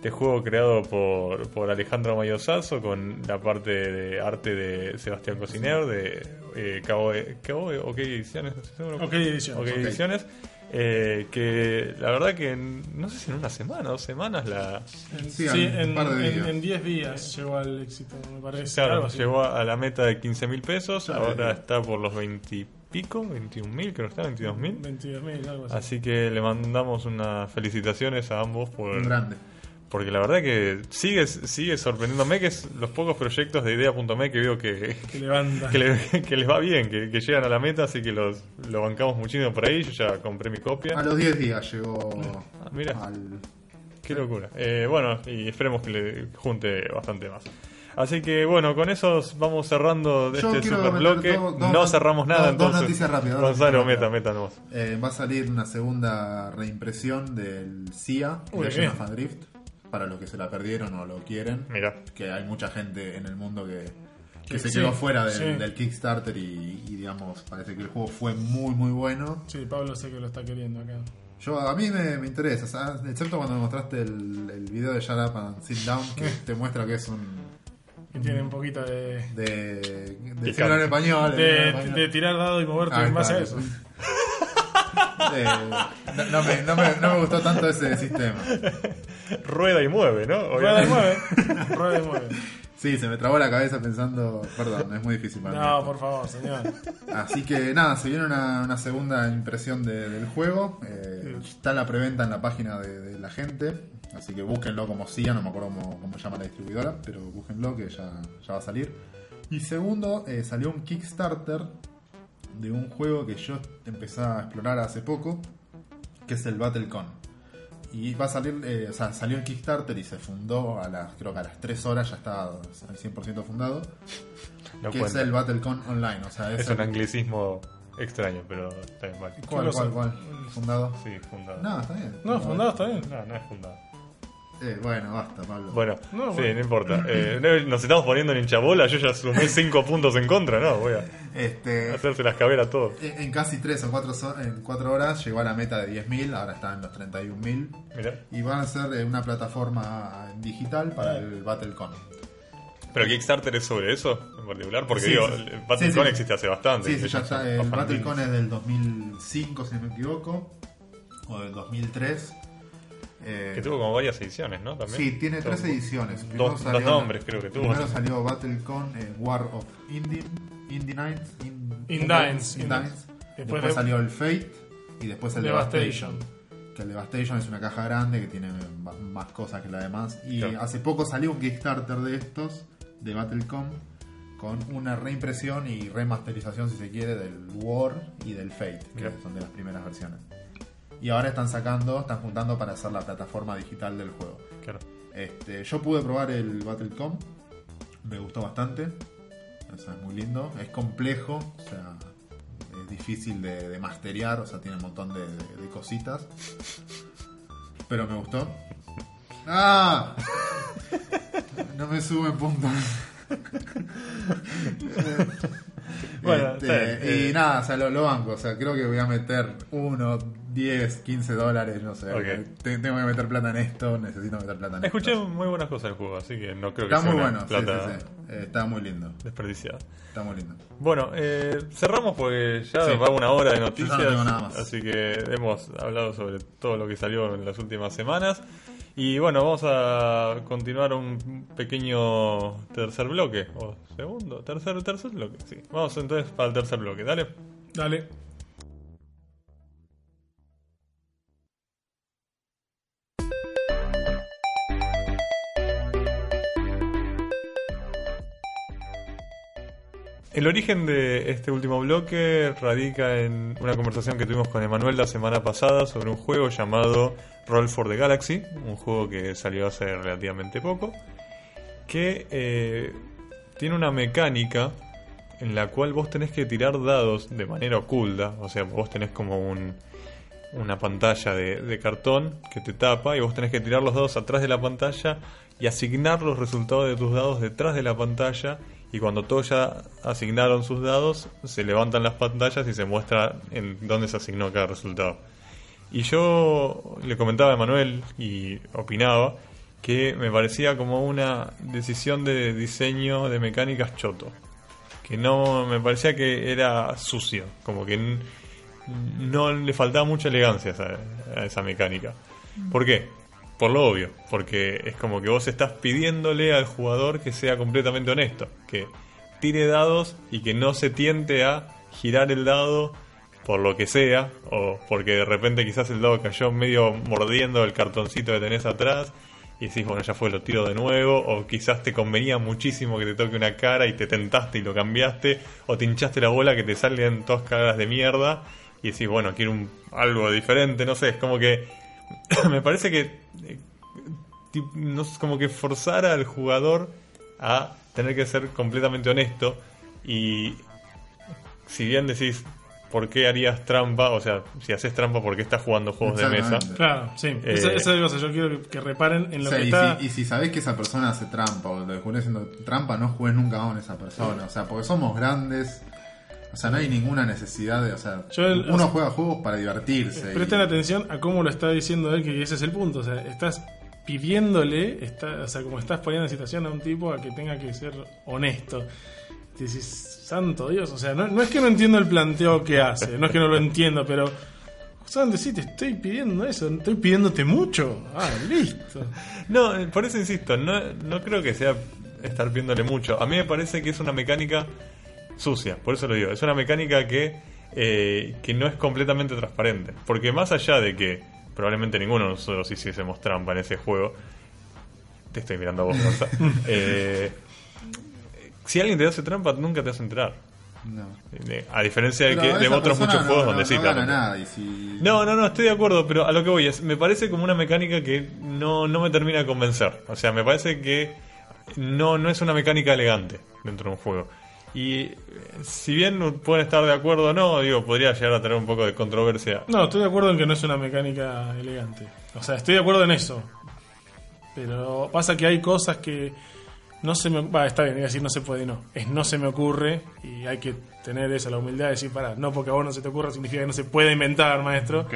este juego creado por, por Alejandro Mayosazo con la parte de arte de Sebastián Cociner, de eh, Cabo, Cabo OK Ediciones. OK Ediciones. OK Ok. Ediciones, eh, que la verdad que en- no sé si en una semana, dos semanas la... En- Sí, sí, en un en par de en- días. en 10 días llegó al éxito, me parece. Claro, algo llegó a la meta de 15 mil pesos, Claro, ahora sí. está por los 20 y pico, 21 mil, creo que está, 22 mil. 22.000, algo así. Así que le mandamos unas felicitaciones a ambos por, Un grande. Porque la verdad que sigue, sigue sorprendiéndome que es los pocos proyectos de idea.me que veo que, Que levanta. que, le- que les va bien, que, que llegan a la meta, así que los lo bancamos muchísimo por ahí. Yo ya compré mi copia. A los 10 días llegó Ah, mira. al... Qué locura. Eh, bueno, y esperemos que le junte bastante más. Así que bueno, con eso vamos cerrando de Yo este super bloque. dos- dos no cerramos nada, dos- dos entonces. noticias rápidas, dos Gonzalo, meta, meta nomás. Eh, va a salir una segunda reimpresión del CIA, Uy, Legend bien. Para los que se la perdieron o lo quieren. Mira. Que hay mucha gente en el mundo que, que Que se sí, quedó fuera del, sí. del Kickstarter y, y, digamos, parece que el juego fue muy, muy bueno. Sí, Pablo sé que lo está queriendo acá. Yo A mí me, me interesa, sea, excepto cuando me mostraste el, el video de Shut Up and Sit Down, que te muestra que es un... Que tiene un poquito de, De, de decirlo en español. de, español. de tirar dado y moverte Ah, en base a claro. eso. Eh, no, no me, no, me, no me gustó tanto ese sistema. Rueda y mueve, ¿no? Rueda y mueve. Rueda y mueve. Sí, se me trabó la cabeza pensando. Perdón, es muy difícil para mí. No, por favor, señor. Así que nada, se viene una, una segunda impresión de- del juego. Eh, está la preventa en la página de, de la gente. Así que búsquenlo como CIA, no me acuerdo cómo, cómo se llama la distribuidora, pero búsquenlo que ya, ya va a salir. Y segundo, eh, salió un Kickstarter de un juego que yo empecé a explorar hace poco, que es el BattleCon. Y va a salir, eh, o sea, salió en Kickstarter y se fundó a las, creo que a las 3 horas ya está al 100% fundado. No que cuenta. es el BattleCon Online, o sea, es, Es el- un anglicismo extraño, pero está bien mal. ¿Cuál, ¿Qué cuál, cuál? ¿Fundado? Sí, fundado. No, está bien. No, fundado está bien. No, no es fundado. Eh, bueno, basta, Pablo. Bueno, No, sí, bueno. no importa. Eh, no, nos estamos poniendo en hinchabola. Yo ya sumé 5 puntos en contra, ¿no? Voy a Este, hacerse las caberas a todos. en casi 3 o 4 en cuatro horas llegó a la meta de 10.000, ahora está en los 31.000. Mira. Y van a ser eh, una plataforma digital para el BattleCon. ¿Pero Kickstarter es sobre eso en particular? Porque Sí, digo, sí. el BattleCon Sí, sí. existe hace bastante. Sí, ya está. El BattleCon es del 2005, si no me equivoco, o del 2003. Eh, Que tuvo como varias ediciones, ¿no? También. Sí, tiene tres ediciones. Primero Dos, salió- dos nombres creo que tuvo. Primero salió BattleCon eh, War of Indie, Indie Nights. In, Indines. Después, de- salió el Fate y después el Devastation. Devastation. Que el Devastation es una caja grande que tiene más cosas que la demás. Y Claro. hace poco salió un Kickstarter de estos, de BattleCon, con una reimpresión y remasterización, si se quiere, del War y del Fate, que Claro. son de las primeras versiones. Y ahora están sacando, están juntando para hacer la plataforma digital del juego. Claro. Este, yo pude probar el Battlecom, me gustó bastante, o sea, es muy lindo, es complejo, o sea, es difícil de, de masterear, o sea, tiene un montón de, de- de cositas, pero me gustó. ¡Ah! No me suben puntos. Bueno, Este, y nada, o sea, lo, lo banco, o sea, creo que voy a meter 1, 10, 15 dólares, no sé. Tengo que meter plata en esto, necesito meter plata en esto. Escuché muy buenas cosas del juego, así que no creo que Está sea muy bueno, plata sí. Eh, está muy lindo, desperdiciada. está muy lindo. Bueno, eh, cerramos porque ya va una hora de noticias, no tengo nada más. así que hemos hablado sobre todo lo que salió en las últimas semanas. Y bueno, vamos a continuar un pequeño tercer bloque, o segundo, tercer, tercer bloque, sí. Vamos entonces para el tercer bloque, dale. Dale. El origen de este último bloque radica en una conversación que tuvimos con Emanuel la semana pasada sobre un juego llamado Roll for the Galaxy, un juego que salió hace relativamente poco, que eh, tiene una mecánica en la cual vos tenés que tirar dados de manera oculta, o sea, vos tenés como un, una pantalla de, de cartón que te tapa y vos tenés que tirar los dados atrás de la pantalla y asignar los resultados de tus dados detrás de la pantalla y cuando todos ya asignaron sus dados se levantan las pantallas y se muestra en dónde se asignó cada resultado. Y yo le comentaba a Manuel y opinaba que me parecía como una decisión de diseño de mecánicas choto. Que no me parecía que era sucio, como que no le faltaba mucha elegancia a esa, esa mecánica. ¿Por qué? Por lo obvio, porque es como que vos estás pidiéndole al jugador que sea completamente honesto, que tire dados y que no se tiente a girar el dado por lo que sea, o porque de repente quizás el dado cayó medio mordiendo el cartoncito que tenés atrás y decís, bueno, ya fue, lo tiro de nuevo, o quizás te convenía muchísimo que te toque una cara y te tentaste y lo cambiaste, o te hinchaste la bola que te salen todas caras de mierda y decís, bueno, quiero un, algo diferente, no sé, es como que me parece que eh, no como que forzar al jugador a tener que ser completamente honesto y si bien decís por qué harías trampa, o sea, si haces trampa porque estás jugando juegos de mesa. Claro, sí. Eh, esa es la cosa. Yo quiero que, que reparen en O lo sea, que y, está. si, y si sabés que esa persona hace trampa o lo descubrís haciendo trampa, no juegues nunca con esa persona. O sea, porque somos grandes. O sea, no hay ninguna necesidad de. O sea, Yo el- uno juega juegos para divertirse. y- Presten atención a cómo lo está diciendo él, que ese es el punto. O sea, estás pidiéndole, está, o sea, como estás poniendo en situación a un tipo a que tenga que ser honesto. Te decís, santo Dios, o sea, no, no es que no entiendo el planteo que hace, no es que no lo entiendo, pero justamente sí, te estoy pidiendo eso, estoy pidiéndote mucho. Ah, listo. No, eh, por eso insisto, no, no creo que sea estar viéndole mucho. A mí me parece que es una mecánica sucia, por eso lo digo. Es una mecánica que, eh, que no es completamente transparente. Porque más allá de que probablemente ninguno de nosotros hiciésemos trampa en ese juego, te estoy mirando a vos. Eh, si alguien te hace trampa, nunca te vas a enterar. No. Eh, A diferencia de, que, de otros muchos no- juegos no- donde sí nada. Y si... no, no, no, estoy de acuerdo, pero a lo que voy es, me parece como una mecánica que no, no me termina de convencer. O sea, me parece que no, no es una mecánica elegante dentro de un juego. Y eh, si bien pueden estar de acuerdo o no, digo, podría llegar a tener un poco de controversia. No, estoy de acuerdo en que no es una mecánica elegante. O sea, estoy de acuerdo en eso. Pero pasa que hay cosas que no se me... Va, está bien, iba a decir no se puede, no. Es no se me ocurre y hay que tener eso, la humildad de decir, para, no porque a vos no se te ocurra significa que no se puede inventar, maestro.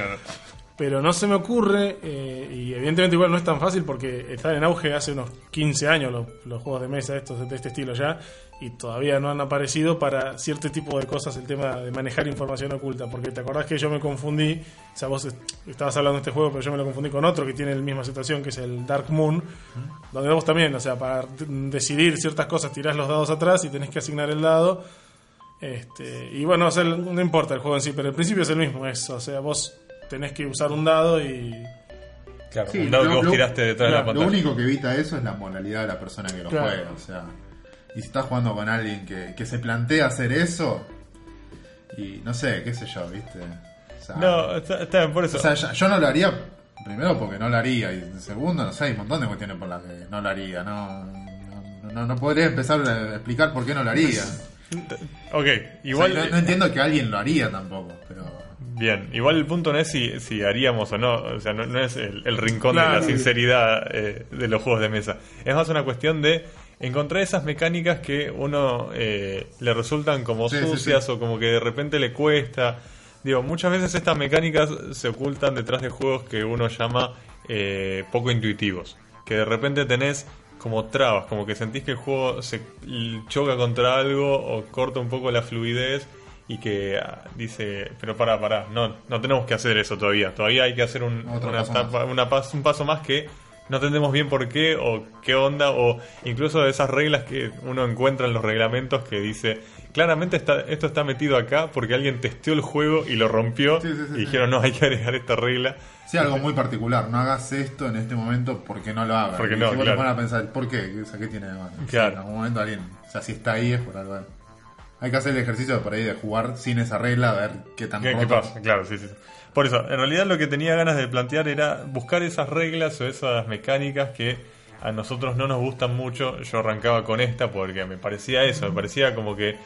Pero no se me ocurre, eh, y evidentemente igual no es tan fácil porque están en auge hace unos 15 años los, juegos de mesa estos de este estilo ya, y todavía no han aparecido para cierto tipo de cosas el tema de manejar información oculta. Porque te acordás que yo me confundí, o sea, vos est- estabas hablando de este juego, pero yo me lo confundí con otro que tiene la misma situación, que es el Dark Moon, donde vos también, o sea, para decidir ciertas cosas tirás los dados atrás y tenés que asignar el dado. Este, y bueno, no importa el juego en sí, pero el principio es el mismo, o sea, vos tenés que usar un dado y... Claro, Sí, un dado lo- que vos lo- tiraste detrás claro, de la Lo pantalla. único que evita eso es la moralidad de la persona que lo Claro. juega. O sea, y si estás jugando con alguien que, que se plantea hacer eso, y no sé, qué sé yo, ¿viste? O sea, No, está, está bien, por eso. o sea, yo, yo no lo haría, primero porque no lo haría, y segundo, no sé, hay un montón de cuestiones por las que no lo haría. No, no, no, no podría empezar a explicar por qué no lo haría. ok, Igual igual. no, no entiendo que alguien lo haría tampoco, pero. Bien, igual el punto no es si, si haríamos o no, o sea, no, no es el, el rincón de la sinceridad eh, de los juegos de mesa. Es más una cuestión de encontrar esas mecánicas que uno eh, le resultan como Sí, sucias sí. o como que de repente le cuesta. Digo, muchas veces estas mecánicas se ocultan detrás de juegos que uno llama eh, poco intuitivos. Que de repente tenés como trabas, como que sentís que el juego se choca contra algo o corta un poco la fluidez y que ah, dice, pero pará, pará, no, no tenemos que hacer eso todavía, todavía hay que hacer un, una paso etapa- una pas- un paso más que no entendemos bien por qué o qué onda o incluso esas reglas que uno encuentra en los reglamentos que dice claramente está, esto está metido acá porque alguien testeó el juego y lo rompió Sí, sí, sí, y dijeron no hay que agregar esta regla Sí, algo muy particular. No hagas esto en este momento porque no lo hagas. Porque no, si vos claro. pones a pensar, ¿por qué? O sea, ¿qué tiene de malo? Claro. en algún momento alguien, o sea, si está ahí es por algo. Hay que hacer el ejercicio de por ahí de jugar sin esa regla, a ver qué tan ¿Qué, pasa? Claro, sí, sí. Por eso, en realidad lo que tenía ganas de plantear era buscar esas reglas o esas mecánicas que a nosotros no nos gustan mucho. Yo arrancaba con esta porque me parecía eso, me parecía como que,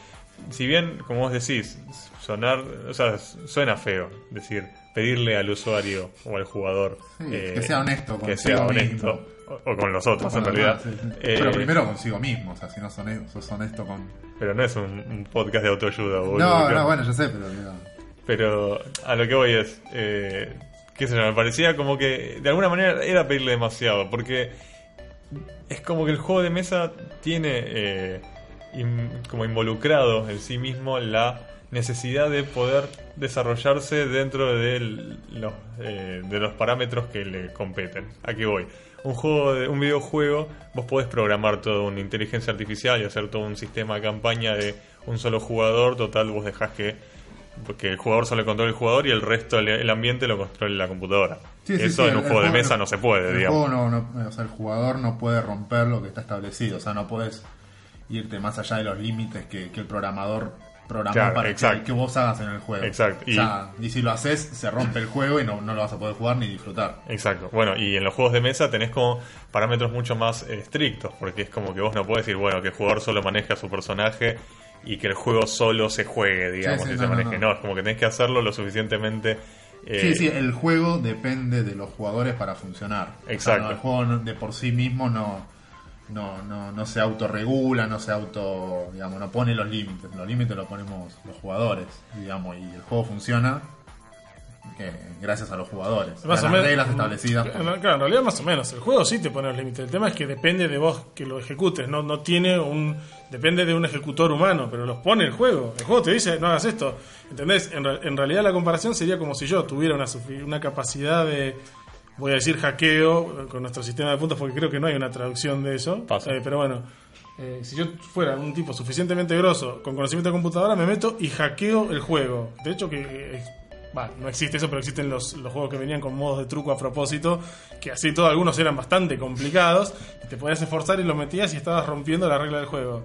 si bien, como vos decís, sonar, o sea, suena feo decir, pedirle al usuario o al jugador Sí, eh, que sea honesto que sea honesto mismo. O, o con los otros, en realidad. no, sí, sí. Eh, Pero primero consigo mismo, o sea, si no son, e-, sos honesto con... pero no es un, un podcast de autoayuda, boludo. No, ¿qué no, bueno, yo sé, pero... Pero a lo que voy es, eh, qué sé yo, me parecía como que de alguna manera era pedirle demasiado, porque es como que el juego de mesa tiene eh, in- como involucrado en sí mismo la necesidad de poder desarrollarse dentro de los, eh, de los parámetros que le competen. ¿A qué voy? Un juego de, un videojuego, vos podés programar toda una inteligencia artificial y hacer todo un sistema de campaña de un solo jugador, total vos dejás que porque el jugador solo controla el jugador y el resto, el, ambiente lo controla la computadora. Sí, sí, Eso sí, en un el- juego el de mesa no se puede, el digamos. no, no- o sea, el jugador no puede romper lo que está establecido, o sea, no puedes irte más allá de los límites que, que el programador programó Claro, para que, exacto. que vos hagas en el juego. Exacto, O sea, y si lo haces, se rompe el juego y no, no lo vas a poder jugar ni disfrutar. Exacto. Bueno, y en los juegos de mesa tenés como parámetros mucho más eh, estrictos, porque es como que vos no podés decir, bueno, que el jugador solo maneja a su personaje y que el juego solo se juegue, digamos, Sí, sí, y no, se maneje. no. No, es como que tenés que hacerlo lo suficientemente... eh, sí, sí, el juego depende de los jugadores para funcionar. O sea, Exacto. el juego de por sí mismo no, no, no, no se autorregula, no se auto, digamos, no pone los límites. Los límites los ponemos los jugadores, digamos, y el juego funciona eh, gracias a los jugadores. Más a o las menos. reglas establecidas. por- Claro, en realidad más o menos. El juego sí te pone los límites. El tema es que depende de vos que lo ejecutes. No, no tiene un. Depende de un ejecutor humano, pero los pone el juego. El juego te dice, no hagas esto. ¿Entendés? En, en realidad la comparación sería como si yo tuviera una, una capacidad de. Voy a decir hackeo con nuestro sistema de puntos porque creo que no hay una traducción de eso. Eh, pero bueno, eh, si yo fuera un tipo suficientemente grosso con conocimiento de computadora, me meto y hackeo el juego. De hecho, que eh, no existe eso, pero existen los, los juegos que venían con modos de truco a propósito, que así todos algunos eran bastante complicados, te podías esforzar y lo metías y estabas rompiendo la regla del juego.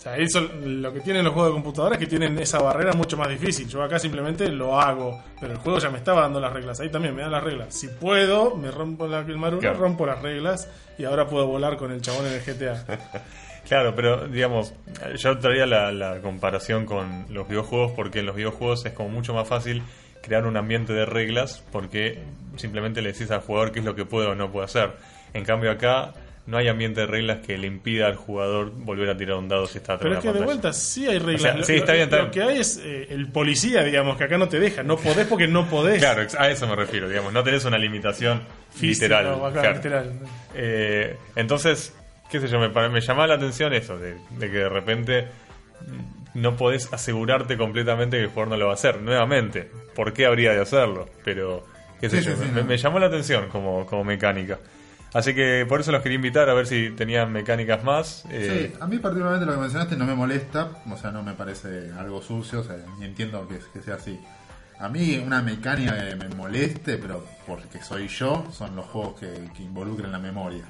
O sea, eso, lo que tienen los juegos de computadora es que tienen esa barrera mucho más difícil. Yo acá simplemente lo hago, pero el juego ya me estaba dando las reglas. Ahí también me dan las reglas. Si puedo, me rompo la, Claro. rompo las reglas y ahora puedo volar con el chabón en el GTA. Claro, pero digamos, yo traía la, la comparación con los videojuegos porque en los videojuegos es como mucho más fácil crear un ambiente de reglas porque simplemente le decís al jugador qué es lo que puede o no puede hacer. En cambio acá no hay ambiente de reglas que le impida al jugador volver a tirar un dado si está atrás Pero es que de vuelta sí hay reglas. sea, Lo- sí, está bien, está Lo que hay es eh, el policía, digamos, que acá no te deja. No podés porque no podés. Claro, a eso me refiero, digamos, no tenés una limitación Física, literal. o acá, claro. literal. Eh, entonces, qué sé yo, me, me llamaba la atención eso, de, de que de repente no podés asegurarte completamente que el jugador no lo va a hacer. Nuevamente, ¿por qué habría de hacerlo? Pero, qué sé Sí, yo, sí, me, no. me llamó la atención como, como mecánica. Así que por eso los quería invitar a ver si tenían mecánicas más. eh, Sí, a mí particularmente lo que mencionaste no me molesta, o sea, no me parece algo sucio, o sea, ni entiendo que, que sea así. A mí una mecánica que me moleste, pero porque soy yo, son los juegos que, que involucran la memoria.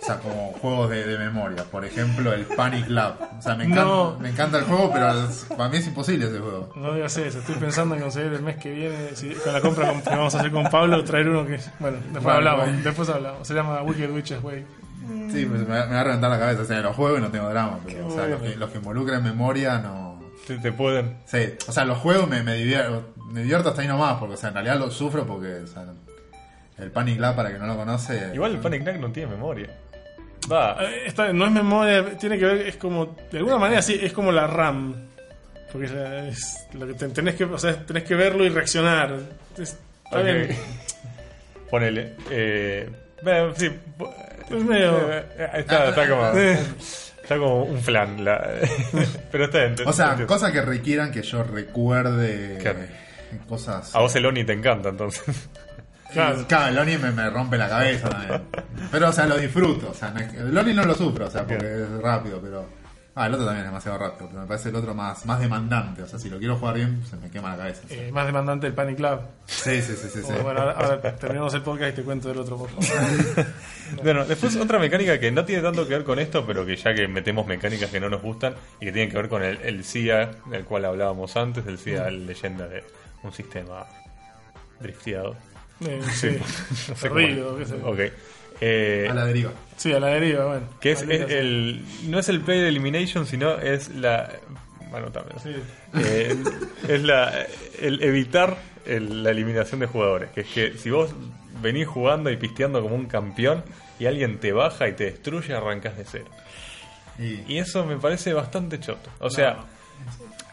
O sea, como juegos de, de memoria. Por ejemplo, el Panic Lab. O sea, me encanta, No. me encanta el juego, pero es- para mí es imposible ese juego. No digas eso, estoy pensando en conseguir el mes que viene, si- con la compra que vamos a hacer con Pablo, traer uno que. Bueno, después hablamos, después hablamos. Se llama Wicked Witches Way. Sí, pues me, va- me va a reventar la cabeza. O sea, los juegos y no tengo drama, pero o sea, los, que, los que involucran memoria no. Te, te pueden. Sí, o sea, los juegos me, me, divierto, me divierto hasta ahí nomás, porque o sea, en realidad lo sufro porque o sea, el Panic Lab, para que no lo conoce. Igual el Panic Knack no tiene memoria. Va. Eh, esta no es memoria, tiene que ver, es como. De alguna manera sí, es como la RAM. Porque es, la- es lo que te- tenés que, o sea, tenés que verlo y reaccionar. Es- está bien. Ponele. Eh, bueno, sí. Es medio. está, está como. Está como un flan. la- pero está te- O sea, cosas que requieran que yo recuerde Claro. cosas. A vos el Oni te encanta entonces. Claro. El Oni me, me rompe la cabeza también. Pero, o sea, lo disfruto. O sea, el Oni no lo sufro, o sea, porque es rápido, pero. Ah, el otro también es demasiado rápido, pero me parece el otro más, más demandante. O sea, si lo quiero jugar bien, se me quema la cabeza. Eh, más demandante el Panic Lab. Sí, sí, sí, sí. sí. Bueno, ahora, ahora terminamos el podcast y te cuento del otro, por favor. Bueno, después otra mecánica que no tiene tanto que ver con esto, pero que ya que metemos mecánicas que no nos gustan y que tienen que ver con el, el CIA del cual hablábamos antes, el CIA leyenda de un sistema drifteado. Eh, sí. No sé cómo- Perdido, Eh, A la deriva. Sí, a la deriva, bueno. que es, el no es el play de elimination, sino es la bueno también Sí. Eh, es la el evitar el- la eliminación de jugadores, que es que si vos venís jugando y pisteando como un campeón y alguien te baja y te destruye, arrancas de cero. Y, Y eso me parece bastante choto. O sea,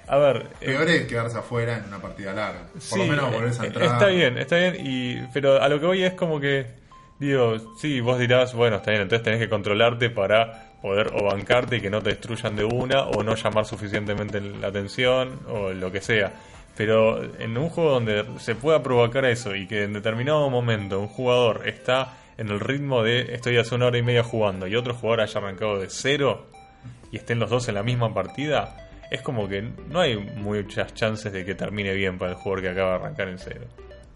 a ver, eh, peor es quedarse afuera en una partida larga. Por Sí, lo menos volvés a eh, entrar. Está bien, está bien, y, pero a lo que voy es como que, digo, sí, vos dirás, bueno, está bien, entonces tenés que controlarte para poder o bancarte y que no te destruyan de una, o no llamar suficientemente la atención, o lo que sea. Pero en un juego donde se pueda provocar eso y que en determinado momento un jugador está en el ritmo de estoy hace una hora y media jugando y otro jugador haya arrancado de cero y estén los dos en la misma partida, es como que no hay muchas chances de que termine bien para el jugador que acaba de arrancar en cero.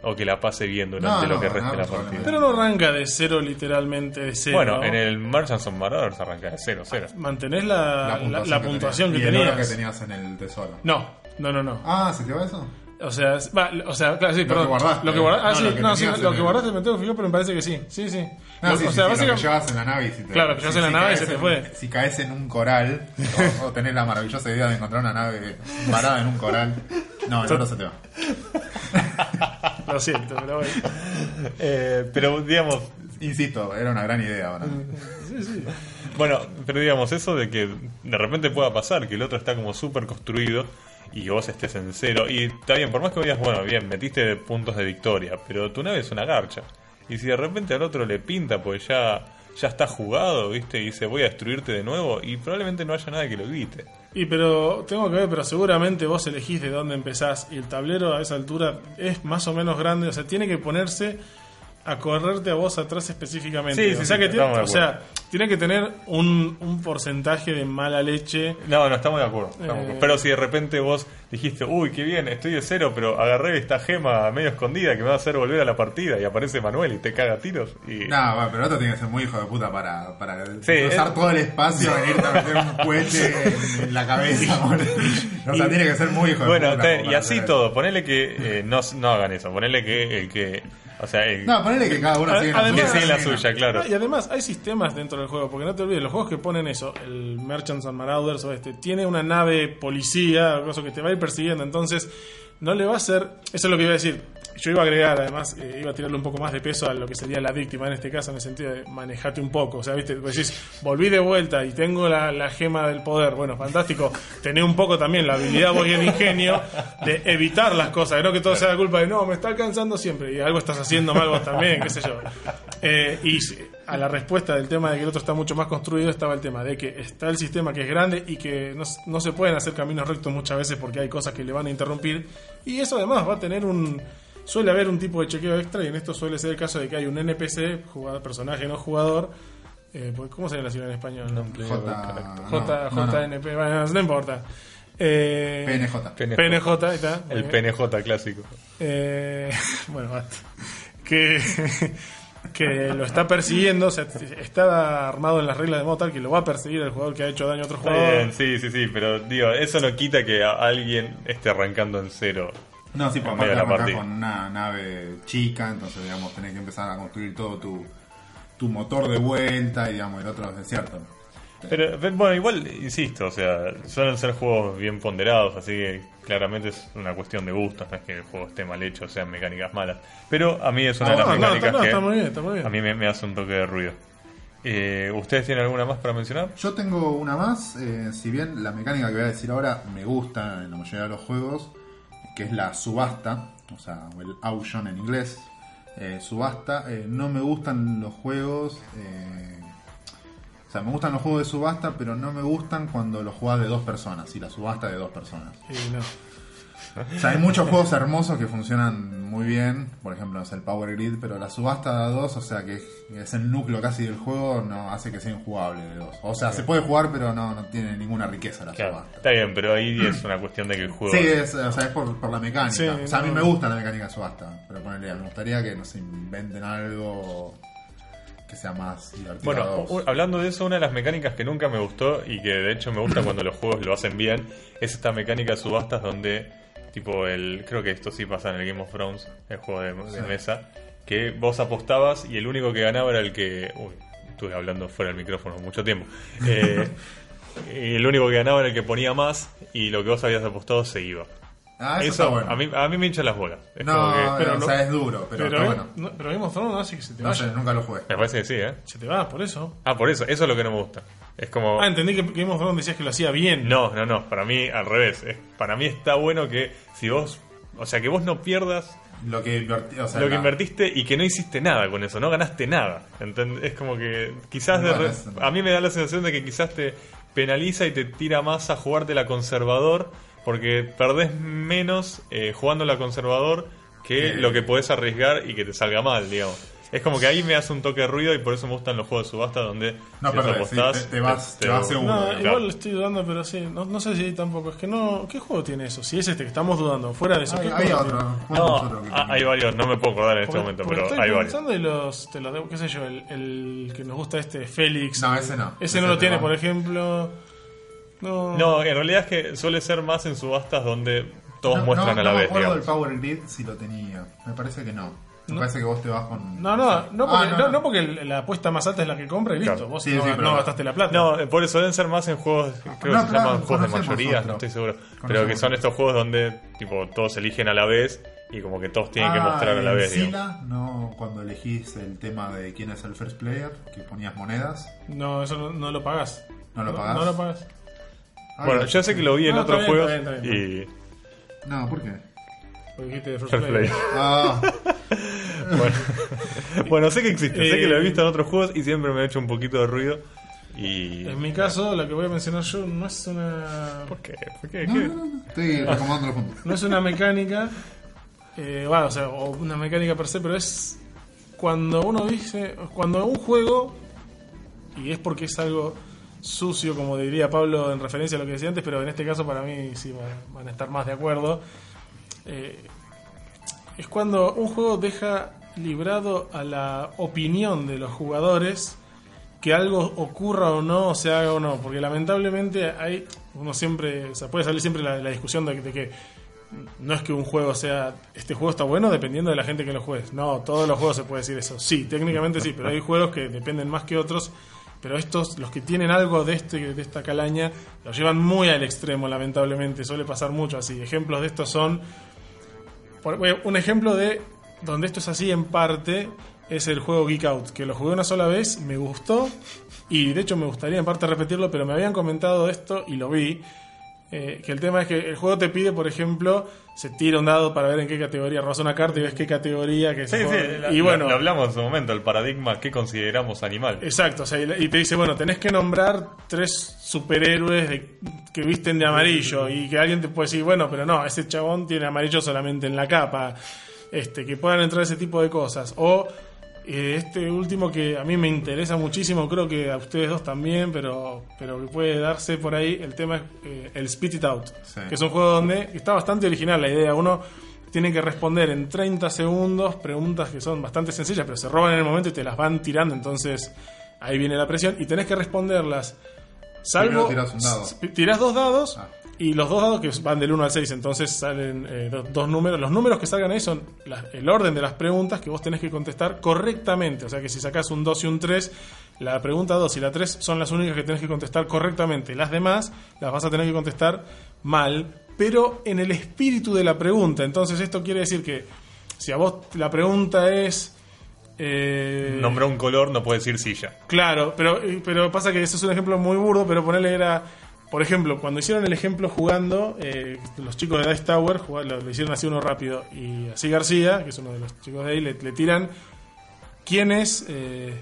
O que la pase bien durante No, lo que no, reste no, la partida. Pero no arranca de cero, literalmente de cero. Bueno, ¿no? en el Merchants of Marauders arranca de cero, cero. Mantenés la, la, la puntuación, que, tenías. tenías. Y el oro que tenías en el tesoro. No, no, no, no. Ah, ¿se te va eso? O sea, va, o sea, claro, sí, Lo perdón. que guardaste. Lo que guardaste, ah, No, lo que no, sí, tenías lo que guardaste me tengo que fijar, pero me parece que sí. Sí, sí. No, Lo- sí, o sí, sea, sí, lo que básicamente. llevas en la nave y si te, Claro, que llevas en la nave y se te en- fue. Si caes en un coral o, o tenés la maravillosa idea de encontrar una nave varada en un coral, no, el oro se te va. Lo siento, pero bueno. Eh, pero digamos, Insisto, era una gran idea ahora. Bueno, pero digamos, eso de que de repente pueda pasar, que el otro está como súper construido y vos estés en cero. Y está bien, por más que digas, bueno, bien, metiste puntos de victoria, pero tu nave es una garcha. Y si de repente al otro le pinta, pues ya, ya está jugado, ¿viste? Y dice, voy a destruirte de nuevo, y probablemente no haya nada que lo evite. Y pero tengo que ver, pero seguramente vos elegís de dónde empezás y el tablero a esa altura es más o menos grande, o sea, tiene que ponerse a correrte a vos atrás específicamente. Sí, o sí, sea sí, que tiene, estamos de o sea, tiene que tener un, un porcentaje de mala leche. No, no, estamos de acuerdo. estamos de acuerdo. Eh. Pero si de repente vos dijiste, uy, qué bien, estoy de cero, pero agarré esta gema medio escondida que me va a hacer volver a la partida y aparece Manuel y te caga tiros. Y... No, bueno, pero otro tiene que ser muy hijo de puta para, para es- todo el espacio, venirte a meter un cohete en, la cabeza. boludo. O sea, tiene que ser muy hijo de Bueno, puta. como y así todo, ponele que eh, no, no hagan eso, ponele que el que, o sea. No, ponele que cada uno sigue la además- suya. sigue la suya, claro. Y además hay sistemas dentro del juego, porque no te olvides, los juegos que ponen eso, el Merchants and Marauders o este, tiene una nave policía o cosa que te va a ir persiguiendo, entonces no le va a ser, eso es lo que iba a decir, yo iba a agregar, además, eh, iba a tirarle un poco más de peso a lo que sería la víctima en este caso, en el sentido de manejarte un poco. O sea, viste, Vos decís, volví de vuelta y tengo la, la gema del poder. Bueno, fantástico. Tener un poco también la habilidad vos y el ingenio de evitar las cosas, no que todo sea la culpa de no, me está alcanzando siempre y algo estás haciendo mal vos también, qué sé yo. Eh, y a la respuesta del tema de que el otro está mucho más construido estaba el tema de que está el sistema que es grande y que no, no se pueden hacer caminos rectos muchas veces porque hay cosas que le van a interrumpir y eso además va a tener un suele haber un tipo de chequeo extra y en esto suele ser el caso de que hay un NPC, jugador, personaje no jugador. Eh, pues, ¿Cómo se llama la sigla en español? J, J, no, no, no. JNP, bueno, no importa. Eh, PNJ. PNJ, ahí está. El PNJ clásico. eh, bueno, basta. Que, que lo está persiguiendo, o sea, está armado en las reglas de modo tal que lo va a perseguir el jugador que ha hecho daño a otro jugador. bien, sí, sí, sí, pero digo, eso no quita que a- alguien esté arrancando en cero. No, sí, por En medio aparte de la arrancás partida. con una nave chica, entonces, digamos, tenés que empezar a construir todo tu, tu motor de vuelta y, digamos, el otro es desierto. Pero pe- bueno, igual, insisto, o sea, suelen ser juegos bien ponderados, así que claramente es una cuestión de gustos, no es que el juego esté mal hecho, sean mecánicas malas. Pero a mí es una de las no, no, mecánicas que está muy bien, está muy bien. a mí me, me hace un toque de ruido. Eh, ¿Ustedes tienen alguna más para mencionar? Yo tengo una más, eh, si bien la mecánica que voy a decir ahora me gusta en la mayoría de los juegos, que es la subasta, o sea, el auction en inglés, eh, subasta, eh, no me gustan los juegos, eh, o sea, me gustan los juegos de subasta, pero no me gustan cuando los jugás de dos personas, y la subasta de dos personas. Y no. O sea, hay muchos juegos hermosos que funcionan muy bien, por ejemplo, es el Power Grid, pero la subasta de dos, o sea, que es el núcleo casi del juego, no hace que sea injugable de dos. O sea, se puede jugar, pero no, no tiene ninguna riqueza la Claro, subasta. está bien, pero ahí es una cuestión de que el juego... Sí, es, o sea, es por, por la mecánica. Sí, o sea, a mí me gusta la mecánica de subasta, pero ponele, me gustaría que nos inventen algo que sea más divertido. Bueno, hablando de eso, una de las mecánicas que nunca me gustó y que de hecho me gusta cuando los juegos lo hacen bien es esta mecánica de subastas donde, tipo, el creo que esto sí pasa en el Game of Thrones, el juego de, mesa, que vos apostabas y el único que ganaba era el que... Uy, estuve hablando fuera del micrófono mucho tiempo. Eh, y el único que ganaba era el que ponía más y lo que vos habías apostado se iba. ah, eso, Eso, está bueno. a, mí, a mí me hincha las bolas. Es no, como que- pero o no- sea, es duro, pero, Pero, está bueno. no, pero Game of Thrones no hace que se te No vaya. sé, nunca lo jugué. Me parece que sí, ¿eh? Se te va, por eso. Ah, por eso, eso es lo que no me gusta. Es como... Ah, entendí que Game of Thrones decías que lo hacía bien. No, no, no. Para mí, al revés. Es- para mí está bueno que si vos. O sea, que vos no pierdas Lo que invertí, o sea, lo que invertiste y que no hiciste nada con eso. No ganaste nada. ¿entend? Es como que quizás. de no. a mí me da la sensación de que quizás te penaliza y te tira más a jugarte la conservador. Porque perdés menos eh, jugando la conservador que lo que podés arriesgar y que te salga mal, digamos. Es como que ahí me hace un toque de ruido y por eso me gustan los juegos de subasta donde No si sí, apostás, te- te vas- te vas seguro. No, Claro. igual estoy dudando, pero sí. No, no sé si tampoco. Es que no. ¿Qué juego tiene eso? Si es este que estamos dudando. Fuera de eso. Hay, ¿qué hay juego otro. No, otros que ah, hay varios, no me puedo acordar en este Porque- momento, porque pero estoy hay varios. pensando y los, te los debo, qué sé yo, el, el que nos gusta este, Félix. No, el- ese no. Ese Ese no lo te tiene, por ejemplo. No. No, en realidad es que suele ser más en subastas donde todos No, muestran no, a la no vez, me acuerdo digamos. del Power Grid si lo tenía. Me parece que no. Me No. parece que vos te vas con. No, no, no porque, Ah, no, no porque la apuesta más alta es la que compra y listo. Claro. Vos Sí, no, sí, no pero- gastaste la plata. No, eh, por eso deben ser más en juegos, creo que se claro, llaman juegos de mayoría, no estoy seguro. Pero que son estos juegos donde tipo todos eligen a la vez y como que todos tienen que Ah, mostrar a la en vez. Sila, no, cuando elegís el tema de quién es el first player, que ponías monedas. No, eso no, no lo pagás. ¿No lo pagás? No, lo pagás. Ah, Bueno, yo sé que lo vi en No, otros juegos y... No, ¿por qué? Porque dijiste de First Fair Play. play. Ah, bueno. bueno, sé que existe, sé que lo he visto en otros juegos y siempre me ha hecho un poquito de ruido. Y... En mi caso, la que voy a mencionar yo no es una. ¿Por qué? ¿Por qué? no, ¿Qué? no, no, estoy recomendando los puntos. No es una mecánica. eh, bueno, o sea, o una mecánica per se, pero es cuando uno dice. Cuando un juego. Y es porque es algo sucio, como diría Pablo en referencia a lo que decía antes, pero en este caso para mí sí van- van a estar más de acuerdo. Eh, es cuando un juego deja librado a la opinión de los jugadores que algo ocurra o no, o se haga o no, porque lamentablemente hay, uno siempre, o sea, puede salir siempre la, discusión de, de que no es que un juego sea, este juego está bueno dependiendo de la gente que lo juegue. No, todos los juegos se puede decir eso. Sí, técnicamente sí, pero hay juegos que dependen más que otros. Pero estos, los que tienen algo de, este, de esta calaña, lo llevan muy al extremo, lamentablemente. Suele pasar mucho así. Ejemplos de estos son por- bueno, un ejemplo de donde esto es así en parte es el juego Geek Out, que lo jugué una sola vez, me gustó y de hecho me gustaría en parte repetirlo, pero me habían comentado esto y lo vi. Eh, que el tema es que el juego te pide, por ejemplo, se tira un dado para ver en qué categoría robas una carta y ves qué categoría que Sí, se sí, la- y bueno, lo hablamos en su momento, el paradigma que consideramos animal. Exacto, o sea, y te dice, bueno, tenés que nombrar tres superhéroes de- que visten de amarillo y que alguien te puede decir, bueno, pero no, ese chabón tiene amarillo solamente en la capa, este, que puedan entrar ese tipo de cosas. O este último que a mí me interesa muchísimo, creo que a ustedes dos también, pero, pero que puede darse por ahí, el tema es eh, el Spit It Out, Sí. que es un juego donde está bastante original la idea, uno tiene que responder en 30 segundos preguntas que son bastante sencillas, pero se roban en el momento y te las van tirando, entonces ahí viene la presión y tenés que responderlas. Salvo tirás un dado. tirás dos dados Ah. Y los dos dados que van del 1 al 6, entonces salen eh, do- dos números. Los números que salgan ahí son el orden de las preguntas que vos tenés que contestar correctamente. O sea que si sacás un 2 y un 3, la pregunta 2 y la 3 son las únicas que tenés que contestar correctamente. Las demás las vas a tener que contestar mal, pero en el espíritu de la pregunta. Entonces esto quiere decir que si a vos la pregunta es... eh, Nombra un color, no puede decir silla. Claro, pero, eh, pero pasa que ese es un ejemplo muy burdo, pero ponerle era, por ejemplo, cuando hicieron el ejemplo jugando, eh, los chicos de Dice Tower lo, hicieron así uno rápido, y así García, que es uno de los chicos de ahí, le, tiran quién es, eh,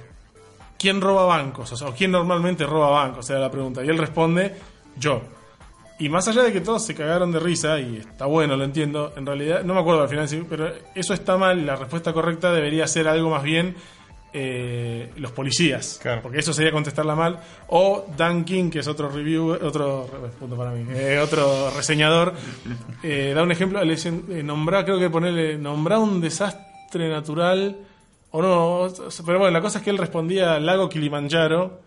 quién roba bancos, o sea, quién normalmente roba bancos, era la pregunta, y él responde, yo. Y más allá de que todos se cagaron de risa, y está bueno, lo entiendo, en realidad, no me acuerdo al final, pero eso está mal, la respuesta correcta debería ser algo más bien eh, los policías, Claro. porque eso sería contestarla mal, o Dan King, que es otro review, otro punto para mí, eh, otro reseñador, eh, da un ejemplo, le dicen, eh, nombrá, creo que ponerle, nombrá un desastre natural, o no, pero bueno, la cosa es que él respondía lago Kilimanjaro,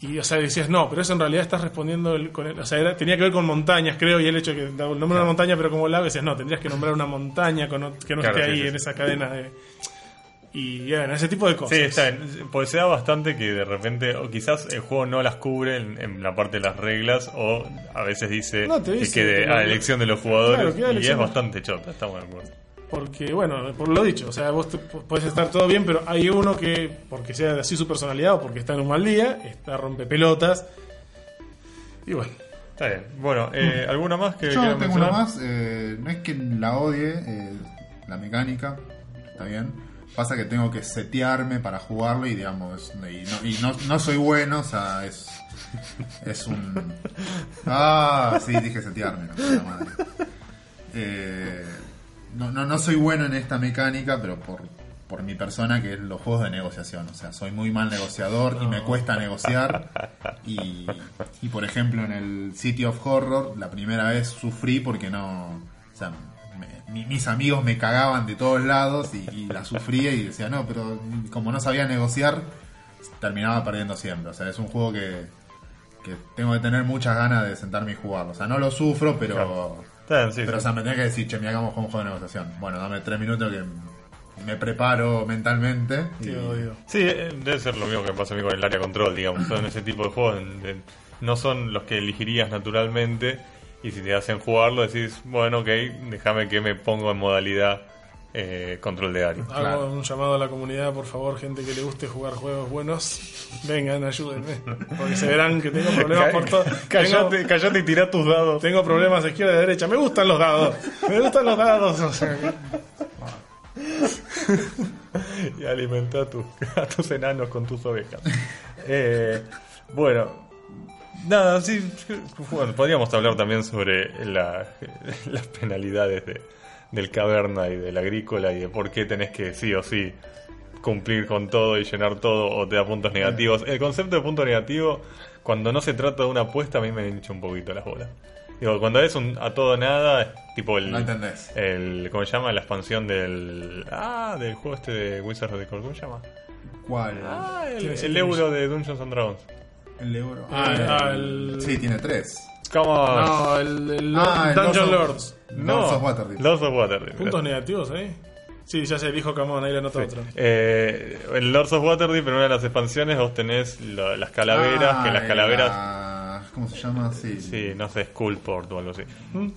y, o sea, decías, no, pero eso en realidad estás respondiendo el- con el- o sea, era- tenía que ver con montañas, creo, y el hecho de que daba el nombre de una montaña, pero como lago, decías, no, tendrías que nombrar una montaña con que no Claro, esté ahí sí, en esa cadena de... Y bueno, ese tipo de cosas. Sí, está bien. Pues se da bastante que de repente, o quizás el juego no las cubre en, en la parte de las reglas, o a veces dice, No, te que dice quede a elección de los jugadores, Claro, y es bastante chota, estamos de acuerdo. Porque, bueno, por lo dicho, o sea, vos te- puedes estar todo bien, pero hay uno que, porque sea así su personalidad o porque está en un mal día, está rompe pelotas. Y bueno, Está bien. Bueno, eh, ¿alguna más que Yo tengo una más. eh, no es que la odie, eh, la mecánica, está bien. Pasa que tengo que setearme para jugarlo y digamos, y no, y no, no soy bueno, o sea, es. Es un. Ah, sí, dije setearme, la puta madre. Eh, no, no, no soy bueno en esta mecánica, pero por, por mi persona, que es los juegos de negociación. O sea, soy muy mal negociador y me cuesta negociar. Y, y, por ejemplo, en el City of Horror, la primera vez sufrí porque no. O sea, me- mi- mis amigos me cagaban de todos lados y, y la sufría y decía, no, pero como no sabía negociar, terminaba perdiendo siempre. O sea, es un juego que, que tengo que tener muchas ganas de sentarme y jugarlo. O sea, no lo sufro, pero. Claro. Bien, sí, Pero, o sí. sea, me tenés que decir, che, me hagamos con un juego de negociación. Bueno, dame tres minutos que me preparo mentalmente. y-. Sí, eh, debe ser lo mismo que pasa a mí con el área control, digamos. Son ese tipo de juegos. en- en- no son los que elegirías naturalmente. Y si te hacen jugarlo, decís, bueno, ok, déjame que me pongo en modalidad eh, control de área. Hago Claro. un llamado a la comunidad, por favor, gente que le guste jugar juegos buenos, vengan, ayúdenme. Porque se verán que tengo problemas por todo. Callate, Tengo, callate y tirá tus dados. tengo problemas de izquierda y de derecha. Me gustan los dados. Me gustan los dados. O sea, y alimenta a, tus- a tus enanos con tus ovejas. Eh, bueno, nada, sí, bueno, podríamos hablar también sobre la- las penalidades de, del caverna y del agrícola y de por qué tenés que sí o sí cumplir con todo y llenar todo o te da puntos negativos. El concepto de punto negativo, cuando no se trata de una apuesta, a mí me hincha un poquito las bolas. Digo, cuando es un a todo nada, es tipo el, No entendés. el ¿cómo se llama? La expansión del ah, del juego este de Wizards of the Coast, ¿cómo se llama? ¿Cuál? Ah, el, el euro de Dungeons and Dragons. El euro. Ah, ah, el- Sí, tiene tres. Come on. no, el, el Ah, el Dungeon Lords of- Lords. Lords of Waterdeep. Lords of Waterdeep. Puntos negativos ahí. Sí, ya se dijo Camón, ahí le anota Sí. otro. Eh, en Lords of Waterdeep, en una de las expansiones, vos tenés lo- las calaveras, Ah, que las calaveras... ¿Cómo se llama? Sí. Sí, no sé, Skullport o algo así.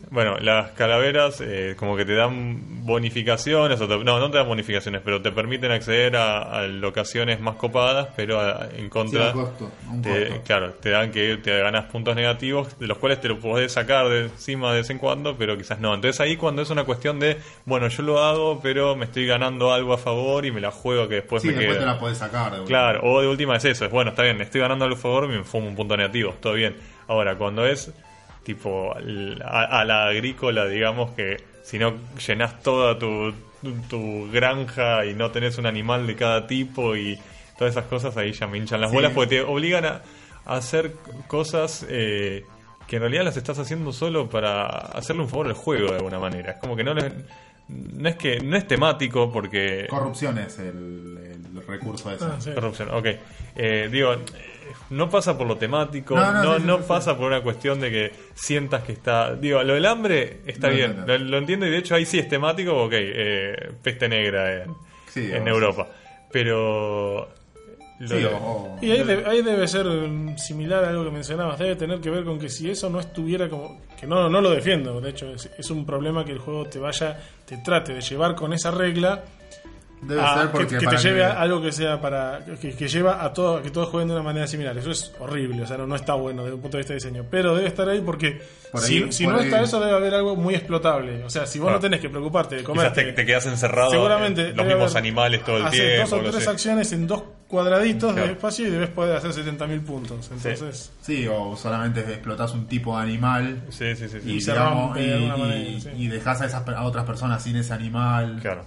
Bueno, las calaveras eh, como que te dan bonificaciones, o te- no, no te dan bonificaciones, pero te permiten acceder a, a locaciones más copadas, pero a- en Sí, contra... a costo, a un te- costo. claro, te dan que te ganas puntos negativos, de los cuales te lo podés sacar de encima de vez en cuando, pero quizás no. Entonces ahí cuando es una cuestión de, bueno, yo lo hago, pero me estoy ganando algo a favor y me la juego que después Sí, me después queda. te la podés sacar. de Claro, o de última es eso, es bueno, está bien, estoy ganando algo a favor, me fumo un punto negativo, todo bien. Ahora, cuando es tipo a, a la agrícola, digamos que si no llenas toda tu, tu, tu granja y no tenés un animal de cada tipo y todas esas cosas, ahí ya me hinchan las Sí. bolas porque te obligan a, a hacer cosas eh, que en realidad las estás haciendo solo para hacerle un favor al juego de alguna manera. Es como que no le- No es que no es temático porque Corrupción es el, el recurso ese. Ah, sí. Corrupción, ok. Eh, digo, no pasa por lo temático, No, no, no, no, sí, sí, sí, pasa por una cuestión de que sientas que está... Digo, lo del hambre está No, bien, no, no. Lo, lo entiendo y de hecho ahí sí es temático, ok, eh, peste negra en, Sí, en Europa. Pero... lo- o- Y ahí, de- ahí debe ser mm, similar a algo que mencionabas, debe tener que ver con que si eso no estuviera como... que no, no lo defiendo, de hecho es, es un problema que el juego te vaya, te trate de llevar con esa regla Debe a- ser que, porque que te para lleve que- a algo que sea para... que, que lleva a todo, a que todos jueguen de una manera similar. Eso es horrible, o sea, no, no está bueno desde un punto de vista de diseño. Pero debe estar ahí porque Por si, ahí- si por no ahí- está eso debe haber algo muy explotable. O sea, si vos Ah. no tenés que preocuparte de comer... Te, te quedas encerrado Seguramente en los mismos haber- animales todo el tiempo. dos o tres sé. acciones en dos cuadraditos Claro. de espacio y debes poder hacer 70.000 puntos. Entonces, Sí, o solamente explotás un tipo de animal Sí, sí, sí. sí. y, digamos, de y, y dejás a, esas, pe- a otras personas sin ese animal. Claro.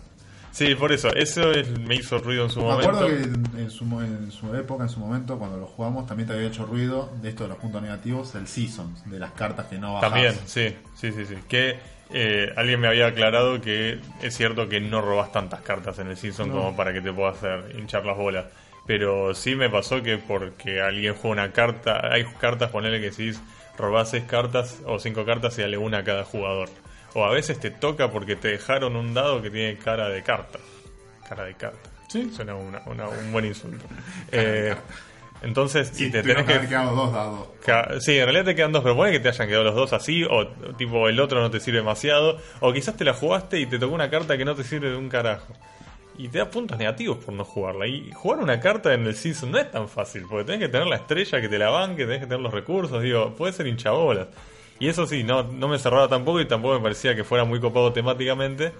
Sí, por eso, eso es- me hizo ruido en su Me momento. acuerdo que en, en su, en su época, en su momento, cuando lo jugamos, también te había hecho ruido de esto de los puntos negativos, del Seasons, de las cartas que no bajás. También, sí, sí, sí, sí. Que eh, alguien me había aclarado que es cierto que no robas tantas cartas en el season No. como para que te pueda hacer hinchar las bolas. Pero sí me pasó que porque alguien juega una carta, hay cartas, ponele que decís, robás seis cartas o cinco cartas y dale una a cada jugador. O a veces te toca porque te dejaron un dado que tiene cara de carta. Cara de carta. Sí. Suena una- una- un buen insulto. Eh, entonces, Sí, y te tenés que que dos dados. Sí, en realidad te quedan dos, pero puede que te hayan quedado los dos así, o tipo el otro no te sirve demasiado, o quizás te la jugaste y te tocó una carta que no te sirve de un carajo. Y te da puntos negativos por no jugarla. Y jugar una carta en el season no es tan fácil, porque tenés que tener la estrella que te la banque, tenés que tener los recursos, digo, puede ser hinchabolas. Y eso sí, no, no me cerraba tampoco y tampoco me parecía que fuera muy copado temáticamente,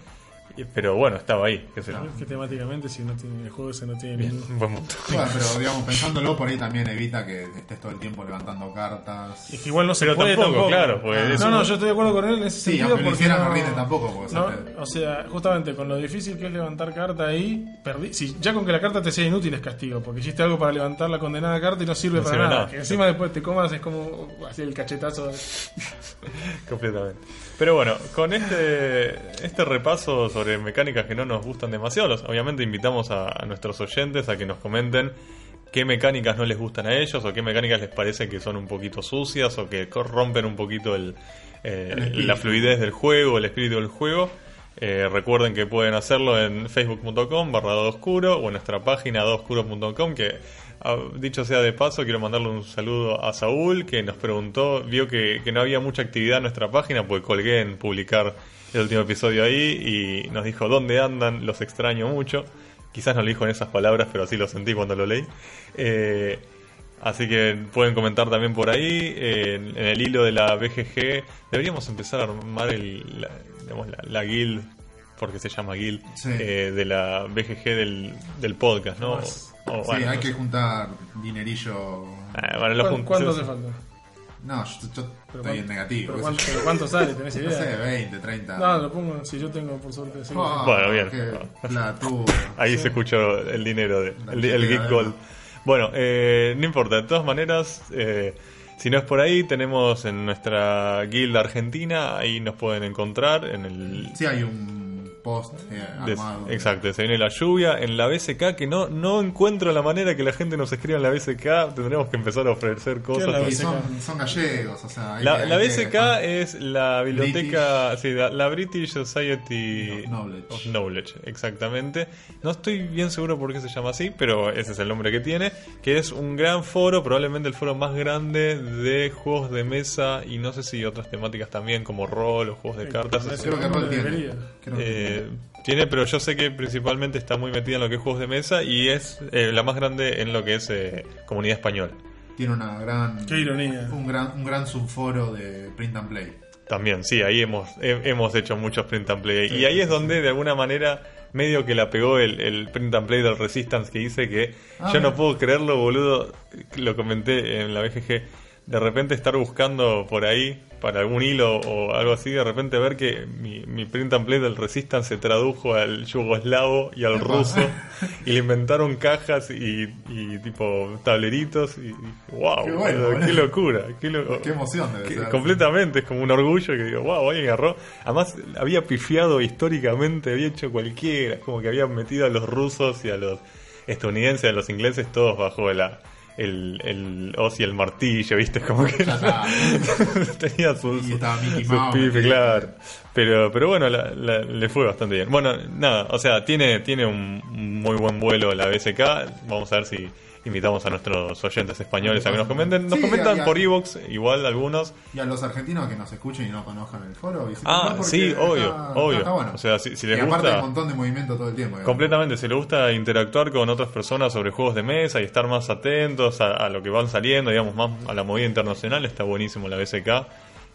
pero bueno, estaba ahí, qué sé yo. que temáticamente si no tiene, el juego ese no tiene ningún... Un buen punto. Bueno, pero digamos, pensándolo por ahí también evita que estés todo el tiempo levantando cartas. Es que igual no se Pero puede tampoco, tampoco. claro, pues, Ah, eso- no, no, yo estoy de acuerdo con él en ese Sí, sentido aunque lo porque no, no rinde tampoco, porque, no, o sea, justamente con lo difícil que es levantar carta ahí, perdí. Si ya con que la carta te sea inútil es castigo, porque hiciste algo para levantar la condenada carta y no sirve No para sirve nada. nada. Que encima después te comas es como así el cachetazo. de- Completamente. Pero bueno, con este, este repaso sobre mecánicas que no nos gustan demasiado, obviamente invitamos a, a nuestros oyentes a que nos comenten qué mecánicas no les gustan a ellos o qué mecánicas les parece que son un poquito sucias o que rompen un poquito el, eh, El la fluidez del juego, el espíritu del juego. Eh, recuerden que pueden hacerlo en facebook.com barra oscuro o en nuestra página dadoscuro.com que dicho sea de paso quiero mandarle un saludo a Saúl que nos preguntó, vio que, que no había mucha actividad en nuestra página porque colgué en publicar el último episodio ahí y nos dijo dónde andan, los extraño mucho. Quizás no lo dijo en esas palabras, pero así lo sentí cuando lo leí. Eh, Así que pueden comentar también por ahí, eh, en, en el hilo de la BGG. Deberíamos empezar a armar el, la, digamos, la, la guild, porque se llama guild, Sí. eh, de la BGG del, del podcast, ¿no? O, sí, bueno, hay no que sé. juntar dinerillo. Ah, bueno, lo ¿Cuán- jun- ¿Cuánto sí, hace sí. falta? No, yo, yo estoy cuánto- en negativo. pero cuánto, pero cuánto sale? ¿Tenés No idea? sé, 20, 30. No, lo pongo, si yo tengo por suerte. sí. Ah, Bueno, bien. platudo. Ahí se escuchó el dinero, de, el, el Geek Gold. Bueno, eh, no importa, de todas maneras, eh, si no es por ahí, tenemos en nuestra guild argentina, ahí nos pueden encontrar en el... Sí, hay un post eh, Des- exacto, se viene la lluvia en la BSK que no, no encuentro la manera que la gente nos escriba en la BSK. Tendremos que empezar a ofrecer cosas. la Y BSK? son, son gallegos, o sea. hay La, BSK que- es la biblioteca, sí, la, la British Society No, Knowledge. of Knowledge, exactamente. No estoy bien seguro por qué se llama así, pero ese es el nombre que tiene, que es un gran foro, probablemente el foro más grande de juegos de mesa y no sé si otras temáticas también como rol o juegos de cartas. Creo que ¿Cómo Rol tiene. debería? Eh, tiene, pero yo sé que principalmente está muy metida en lo que es juegos de mesa y es eh, la más grande en lo que es eh, comunidad española. tiene una gran. Qué ironía. Un gran, un gran subforo de print and play. También, sí, ahí hemos, he- hemos hecho muchos print and play. y ahí es donde de alguna manera medio que la pegó el, el print and play del Resistance que dice que Ah, yo no puedo creerlo, boludo. Lo comenté en la BGG. De repente estar buscando por ahí para algún hilo o algo así, de repente ver que mi, mi print and play del Resistance se tradujo al yugoslavo y al Epa. ruso y le inventaron cajas y, y tipo tableritos y, y wow, Qué bueno, boludo, qué locura, qué, lo- Qué emoción debe que- ser. completamente, es como un orgullo que digo, wow, alguien agarró. Además, había pifiado históricamente, había hecho cualquiera, es como que había metido a los rusos y a los estadounidenses, a los ingleses, todos bajo la, el, el hoz y el martillo, ¿viste? Como que tenía sus, Mickey sus claro. Pero, pero bueno, la- la- le fue bastante bien. Bueno, nada, o sea, tiene, tiene un muy buen vuelo la BSK. Vamos a ver si invitamos a nuestros oyentes españoles a que nos comenten. Nos Sí, comentan por Evox, igual algunos. Y a los argentinos que nos escuchen y no conozcan el foro. Ah, sí, obvio, está- obvio. está bueno. O sea, si, si les y aparte gusta... un montón de movimiento todo el tiempo. digamos. Completamente, si les gusta interactuar con otras personas sobre juegos de mesa y estar más atentos a, a lo que van saliendo, digamos, más a la movida internacional, está buenísimo la BSK.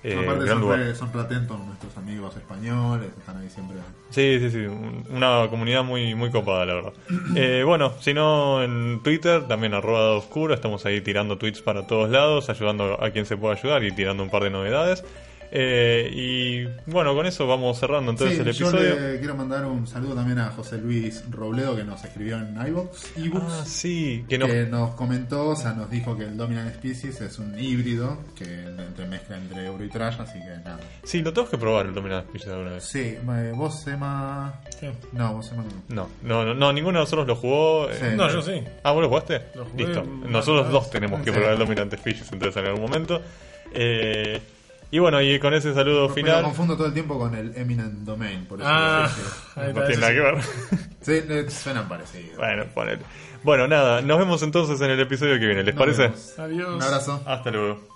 Eh, Aparte gran son, lugar. re, son re atentos nuestros amigos españoles, están ahí siempre. Sí, sí, sí, un- una comunidad muy muy copada, la verdad. Eh, bueno, si no, en Twitter, también arroba oscuro, estamos ahí tirando tweets para todos lados, ayudando a quien se pueda ayudar y tirando un par de novedades. Eh, y bueno, con eso vamos cerrando entonces Sí, el yo episodio. le quiero mandar un saludo también a José Luis Robledo que nos escribió en iVoox, ebooks, Ah, sí, que no... que nos comentó, o sea, nos dijo que el Dominant Species es un híbrido que entre mezcla entre Euro y Trash, así que nada. Sí, lo tengo que probar el Dominant Species alguna vez. Sí, eh, vos Emma... ¿Qué? No, vos Emma no. No, no, no, no, ninguno de nosotros lo jugó. eh, Sí. No, yo sí. Ah, ¿vos lo jugaste? Lo Listo. Nosotros dos tenemos que Sí. probar el Dominante Fishes entonces en algún momento. Eh, y bueno, y con ese saludo Me lo final. confundo todo el tiempo con el Eminent Domain, por eso. Ah, ahí No tiene nada que ver. sí, le suenan parecidos. bueno, ponele. Bueno, nada, nos vemos entonces en el episodio que viene. ¿Les Nos parece? vemos. Adiós. Un abrazo. Hasta luego.